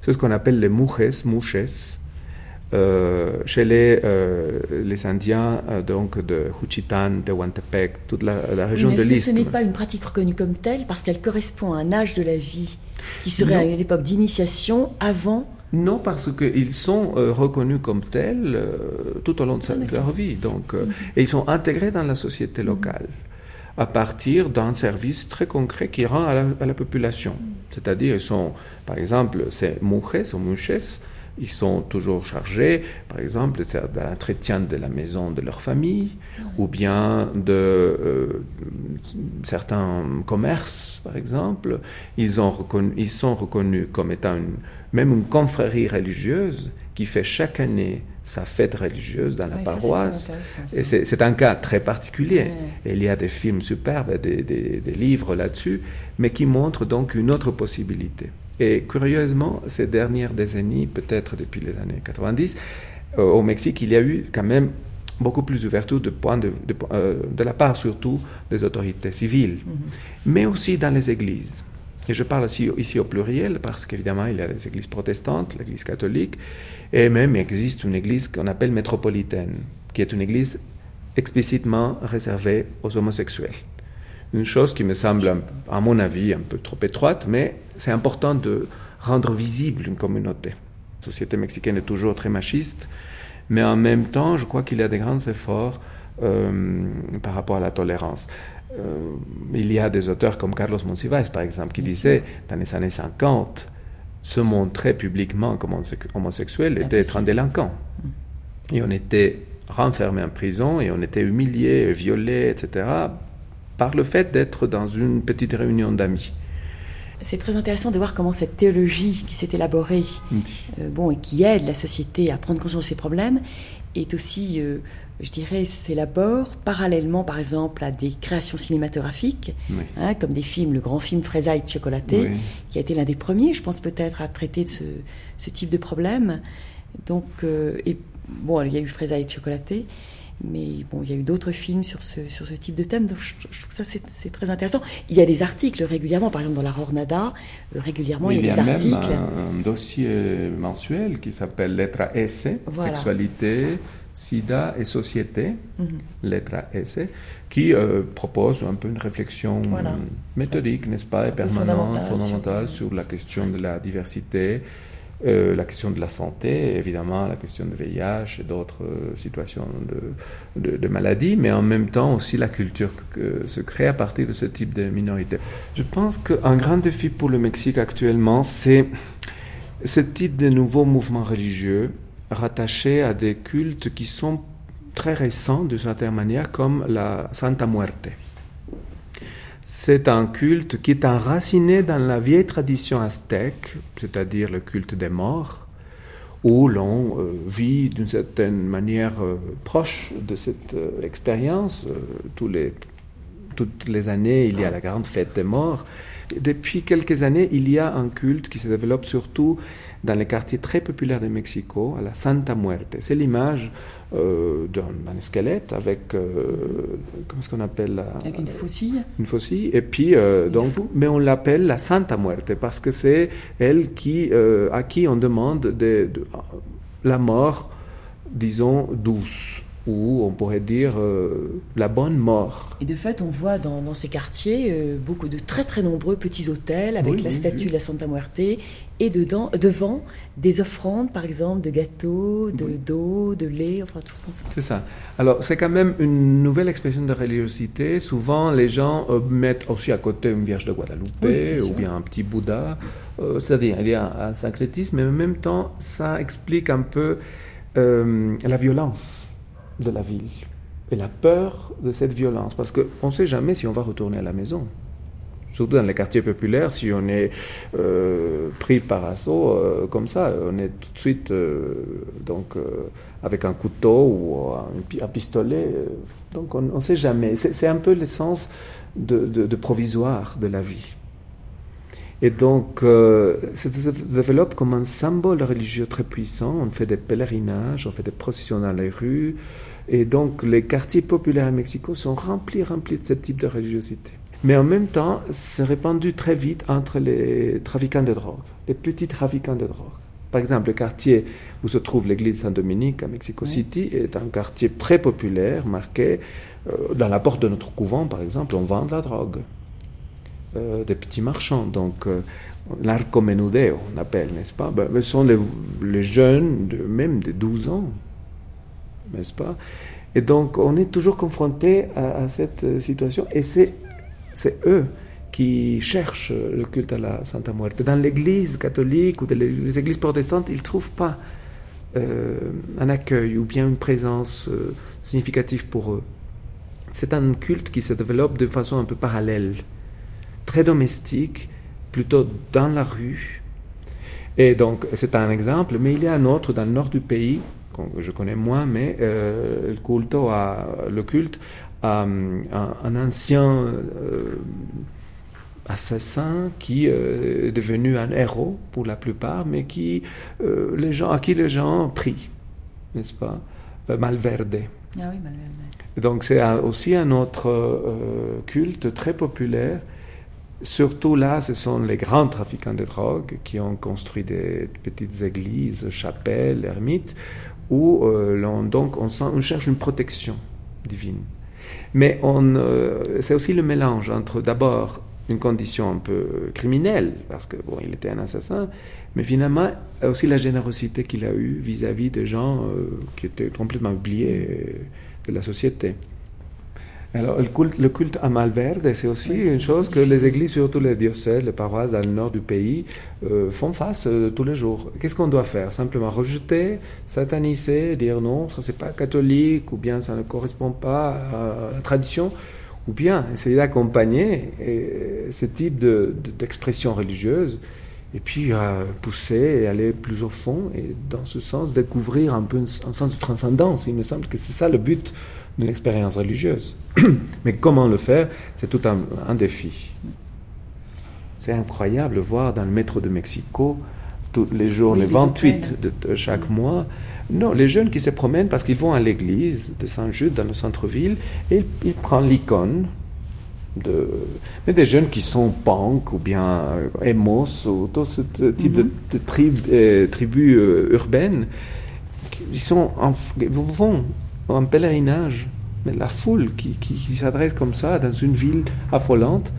J: C'est ce qu'on appelle les mujes, muches, euh, chez les, les Indiens donc de Juchitán, de Huantepec, toute la, la région
A: Mais
J: de l'Est.
A: ce n'est pas une pratique reconnue comme telle parce qu'elle correspond à un âge de la vie qui serait non. à une époque d'initiation avant
J: non, parce qu'ils sont euh, reconnus comme tels euh, tout au long de, sa, de leur vie. Donc, euh, et ils sont intégrés dans la société locale à partir d'un service très concret qui rend à la, à la population. C'est-à-dire, ils sont, par exemple, ces mujeres ou ils sont toujours chargés, par exemple, de l'entretien de la maison de leur famille, ou bien de euh, certains commerces, par exemple. Ils, ont reconnu, ils sont reconnus comme étant une, même une confrérie religieuse qui fait chaque année sa fête religieuse dans la
A: oui,
J: paroisse. Et c'est un cas très particulier. Oui. Et il y a des films superbes, des, des, des livres là-dessus, mais qui montrent donc une autre possibilité. Et curieusement, ces dernières décennies, peut-être depuis les années 90, euh, au Mexique, il y a eu quand même beaucoup plus d'ouverture de, point de, de, euh, de, la part surtout des autorités civiles, mm -hmm. mais aussi dans les églises. Et je parle ici, ici au pluriel parce qu'évidemment, il y a les églises protestantes, l'église catholique, et même il existe une église qu'on appelle métropolitaine, qui est une église explicitement réservée aux homosexuels. Une chose qui me semble, à mon avis, un peu trop étroite, mais c'est important de rendre visible une communauté. La société mexicaine est toujours très machiste, mais en même temps, je crois qu'il y a des grands efforts euh, par rapport à la tolérance. Euh, il y a des auteurs comme Carlos Monsiváis, par exemple, qui disaient, dans les années 50, se montrer publiquement comme homosexuel était être un délinquant. Et on était renfermé en prison et on était humilié, violé, etc., par le fait d'être dans une petite réunion d'amis.
A: C'est très intéressant de voir comment cette théologie qui s'est élaborée, euh, bon, et qui aide la société à prendre conscience de ses problèmes, est aussi, euh, je dirais, s'élabore parallèlement, par exemple, à des créations cinématographiques, oui. hein, comme des films, le grand film Fraisailles chocolaté, oui. qui a été l'un des premiers, je pense peut-être, à traiter de ce, ce type de problème. Donc, euh, et bon, il y a eu Fraisailles chocolaté, mais bon, il y a eu d'autres films sur ce, sur ce type de thème, donc je, je trouve que ça c'est très intéressant. Il y a des articles régulièrement, par exemple dans la Jornada, euh, régulièrement il y a
J: des articles. Il y a même un dossier mensuel qui s'appelle Lettre S, voilà. Sexualité, SIDA et Société, mm -hmm. Lettre S, qui euh, propose un peu une réflexion voilà. méthodique, n'est-ce pas, et permanente, fondamentale, fondamentale sur... sur la question de la diversité euh, la question de la santé, évidemment, la question de VIH et d'autres euh, situations de, de, maladies, mais en même temps aussi la culture que se crée à partir de ce type de minorité. Je pense qu'un grand défi pour le Mexique actuellement, c'est ce type de nouveaux mouvements religieux rattachés à des cultes qui sont très récents d'une certaine manière, comme la Santa Muerte c'est un culte qui est enraciné dans la vieille tradition aztèque, c'est-à-dire le culte des morts, où l'on euh, vit d'une certaine manière euh, proche de cette euh, expérience. Toutes les années, il y a la grande fête des morts. Depuis quelques années, il y a un culte qui se développe surtout dans les quartiers très populaires de Mexico, à la Santa Muerte. C'est l'image euh, d'un squelette avec, euh, comment est-ce qu'on appelle la-
A: Avec une faucille.
J: une faucille. Et puis, euh, donc, mais on l'appelle la Santa Muerte parce que c'est elle qui, euh, à qui on demande de, de- la mort, disons, douce, ou on pourrait dire la bonne mort.
A: Et de fait, on voit dans, dans ces quartiers beaucoup de très très nombreux petits hôtels avec
J: Oui,
A: la statue
J: oui.
A: de la Santa Muerte et dedans, devant des offrandes, par exemple, de gâteaux, de d'eau, de lait, enfin tout comme ça.
J: C'est ça. Alors, c'est quand même une nouvelle expression de religiosité. Souvent, les gens euh, mettent aussi à côté une Vierge de Guadalupe
A: Oui, bien
J: ou bien un petit Bouddha. Euh, C'est-à-dire, il y a un syncrétisme, mais en même temps, ça explique un peu euh, la violence de la ville et la peur de cette violence. Parce qu'on ne sait jamais si on va retourner à la maison. Surtout dans les quartiers populaires, si on est euh, pris par assaut euh, comme ça, on est tout de suite euh, donc, avec un couteau ou un, pi- un pistolet. donc on ne sait jamais. C'est un peu l'essence de, de- de provisoire de la vie. Et donc, ça se développe comme un symbole religieux très puissant. On fait des pèlerinages, on fait des processions dans les rues. Et donc, les quartiers populaires à Mexico sont remplis, remplis de ce type de religiosité. Mais en même temps, c'est répandu très vite entre les trafiquants de drogue, les petits trafiquants de drogue. Par exemple, le quartier où se trouve l'église Saint-Dominique à Mexico City est un quartier très populaire, marqué euh, dans la porte de notre couvent, par exemple, on vend de la drogue euh, des petits marchands. Donc, euh, l'arcomenudeo, on appelle, n'est-ce pas? Ben, Ce sont les, les jeunes, de, même de 12 ans, n'est-ce pas? Et donc, on est toujours confronté à, à cette euh, situation, et c'est, c'est eux qui cherchent le culte à la Santa Muerte. Dans l'église catholique ou dans les, églises protestantes, ils ne trouvent pas euh, un accueil ou bien une présence euh, significative pour eux. C'est un culte qui se développe de façon un peu parallèle très domestique, plutôt dans la rue. Et donc, c'est un exemple, mais il y a un autre dans le nord du pays, que je connais moins, mais euh, le, culte à, le culte à un, un ancien euh, assassin qui euh, est devenu un héros pour la plupart, mais qui, euh, les gens, à qui les gens prient, n'est-ce pas? Euh, Malverde.
A: Ah oui, Malverde.
J: Donc c'est aussi un autre euh, culte très populaire. Surtout là, ce sont les grands trafiquants de drogue qui ont construit des petites églises, chapelles, ermites, où euh, donc on, sent- on cherche une protection divine. Mais euh, c'est aussi le mélange entre d'abord une condition un peu criminelle, parce que bon, il était un assassin, mais finalement aussi la générosité qu'il a eue vis-à-vis de gens euh, qui étaient complètement oubliés euh, de la société. Alors, le culte, le culte à Malverde, c'est aussi une chose que les églises, surtout les diocèses, les paroisses dans le nord du pays, euh, font face euh, tous les jours. Qu'est-ce qu'on doit faire? Simplement rejeter, sataniser, dire non, ça c'est pas catholique, ou bien ça ne correspond pas à la tradition, ou bien essayer d'accompagner ce type de- de- d'expression religieuse, et puis euh, pousser et aller plus au fond, et dans ce sens découvrir un peu un, un sens de transcendance. Il me semble que c'est ça le but d'une expérience religieuse. Mais comment le faire C'est tout un, un défi. C'est incroyable de voir dans le métro de Mexico, tous les jours,
A: Oui,
J: les
A: les
J: 28
A: hôtels.
J: de, de chaque mois, non, les jeunes qui se promènent parce qu'ils vont à l'église de Saint-Jude dans le centre-ville et ils, ils prennent l'icône de, mais des jeunes qui sont punk ou bien euh, emos ou tout ce type de, de trib- euh, tribus euh, urbaines, ils, sont en, vont en pèlerinage. Mais la foule qui, qui- s'adresse comme ça dans une ville affolante,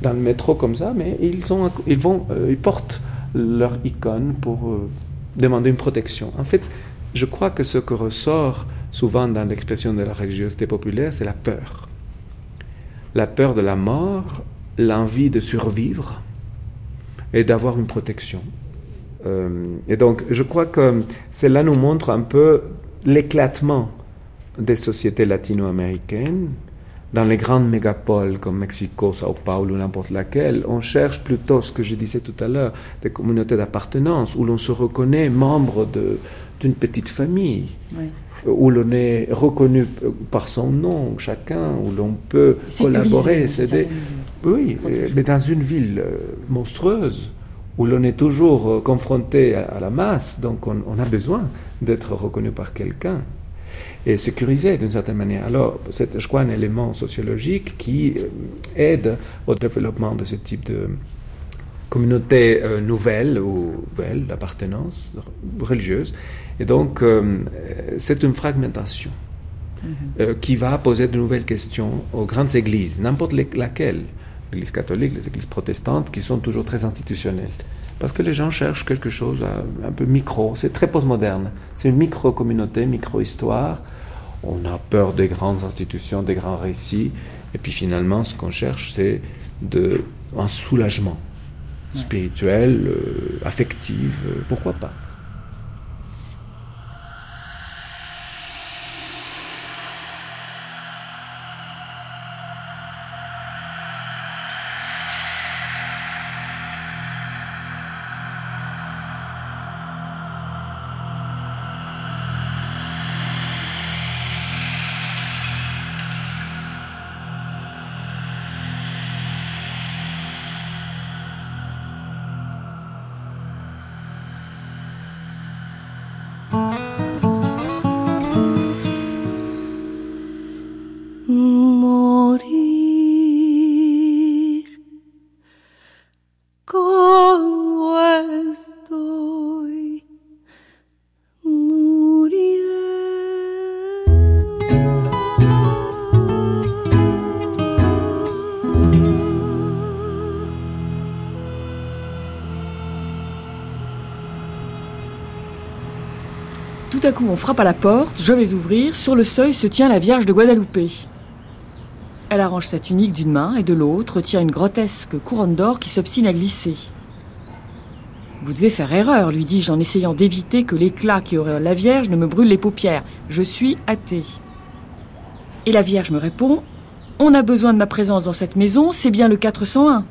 J: dans le métro comme ça, mais ils, sont, ils, vont, euh, ils portent leur icône pour euh, demander une protection. En fait, je crois que ce que ressort souvent dans l'expression de la religiosité populaire, c'est la peur la peur de la mort, l'envie de survivre et d'avoir une protection. Euh, et donc, je crois que cela nous montre un peu l'éclatement des sociétés latino-américaines dans les grandes mégapoles comme Mexico, Sao Paulo, n'importe laquelle, on cherche plutôt ce que je disais tout à l'heure, des communautés d'appartenance où l'on se reconnaît membre de- d'une petite famille, où l'on est reconnu par son nom, chacun, où l'on peut collaborer, s'aider. Oui, euh, mais dans une ville euh, monstrueuse où l'on est toujours euh, confronté à, à la masse, donc on, on a besoin d'être reconnu par quelqu'un et sécurisé d'une certaine manière. Alors, c'est, je crois, un élément sociologique qui euh, aide au développement de ce type de communauté euh, nouvelle ou belle d'appartenance religieuse. Et donc, euh, c'est une fragmentation euh, qui va poser de nouvelles questions aux grandes églises, n'importe les- laquelle, l'église catholique, les églises protestantes, qui sont toujours très institutionnelles. Parce que les gens cherchent quelque chose un peu micro, c'est très postmoderne, c'est une micro-communauté, micro-histoire. On a peur des grandes institutions, des grands récits, et puis finalement, ce qu'on cherche, c'est un soulagement spirituel, euh, affectif, euh, pourquoi pas.
A: On frappe à la porte, je vais ouvrir, sur le seuil se tient la Vierge de Guadalupe. Elle arrange sa tunique d'une main et de l'autre tient une grotesque couronne d'or qui s'obstine à glisser. Vous devez faire erreur, lui dis-je en essayant d'éviter que l'éclat qui auréole la Vierge ne me brûle les paupières. Je suis athée. Et la Vierge me répond On a besoin de ma présence dans cette maison, c'est bien le 401.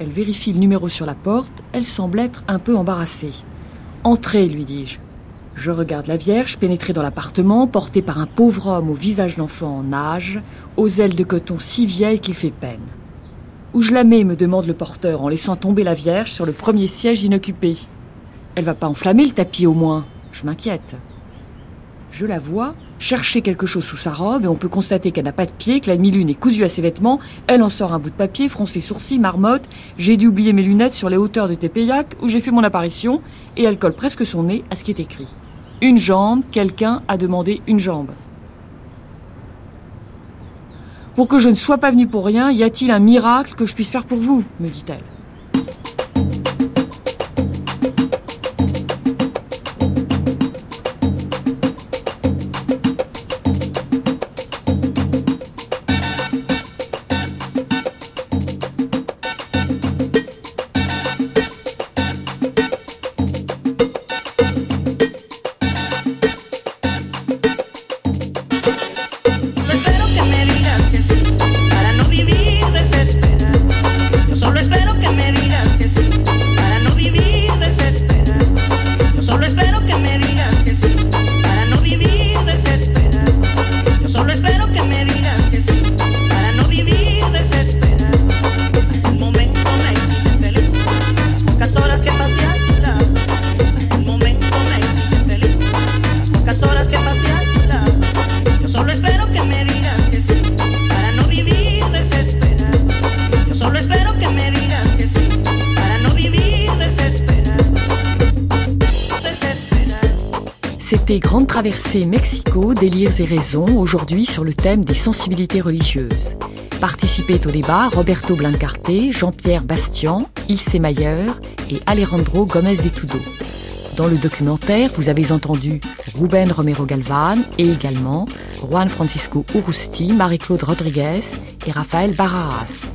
A: Elle vérifie le numéro sur la porte, elle semble être un peu embarrassée. Entrez, lui dis-je. Je regarde la Vierge pénétrer dans l'appartement, portée par un pauvre homme au visage d'enfant en âge, aux ailes de coton si vieilles qu'il fait peine. Où je la mets me demande le porteur en laissant tomber la Vierge sur le premier siège inoccupé. Elle va pas enflammer le tapis au moins. Je m'inquiète. Je la vois chercher quelque chose sous sa robe et on peut constater qu'elle n'a pas de pied, que la demi-lune est cousue à ses vêtements. Elle en sort un bout de papier, fronce les sourcils, marmotte. J'ai dû oublier mes lunettes sur les hauteurs de Tepeyac où j'ai fait mon apparition et elle colle presque son nez à ce qui est écrit. Une jambe, quelqu'un a demandé une jambe. Pour que je ne sois pas venue pour rien, y a-t-il un miracle que je puisse faire pour vous? me dit-elle. Grande Traversée Mexico, délires et raisons, aujourd'hui sur le thème des sensibilités religieuses. Participaient au débat Roberto Blancarte, Jean-Pierre Bastian, Ilse Mayer et Alejandro Gomez de Tudo. Dans le documentaire, vous avez entendu Ruben Romero Galvan et également Juan Francisco Urusti, Marie-Claude Rodriguez et Rafael Barraras.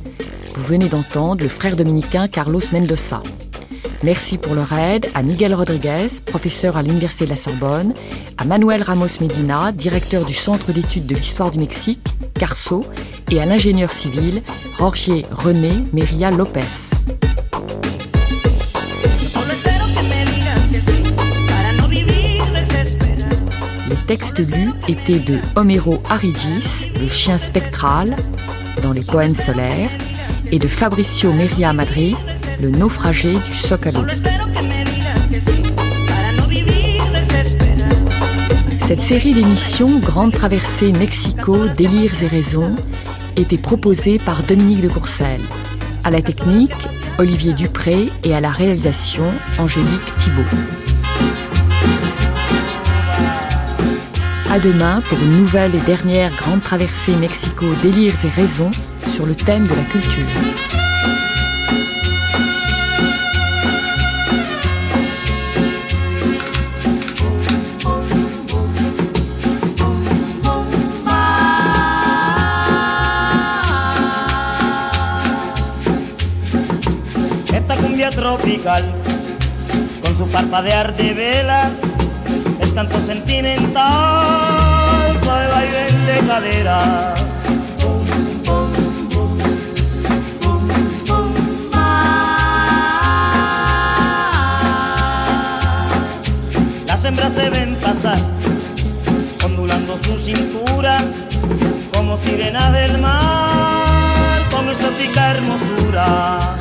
A: Vous venez d'entendre le frère dominicain Carlos Mendoza. Merci pour leur aide à Miguel Rodriguez, professeur à l'Université de la Sorbonne, à Manuel Ramos Medina, directeur du Centre d'études de l'histoire du Mexique, Carso et à l'ingénieur civil Jorge René Meria Lopez. Les textes lus étaient de Homero Arigis, le chien spectral, dans les poèmes solaires, et de Fabricio Meria Madrid, le naufragé du Zócalo. Cette série d'émissions Grande Traversée Mexico, Délires et Raisons était proposée par Dominique de Courcelles. À la technique, Olivier Dupré et à la réalisation, Angélique Thibault. À demain pour une nouvelle et dernière Grande Traversée Mexico, Délires et Raisons sur le thème de la culture.
K: Con su parpadear de velas, es canto sentimental, suave vaivén de caderas. Las hembras se ven pasar, ondulando su cintura, como sirenas del mar, con exótica hermosura.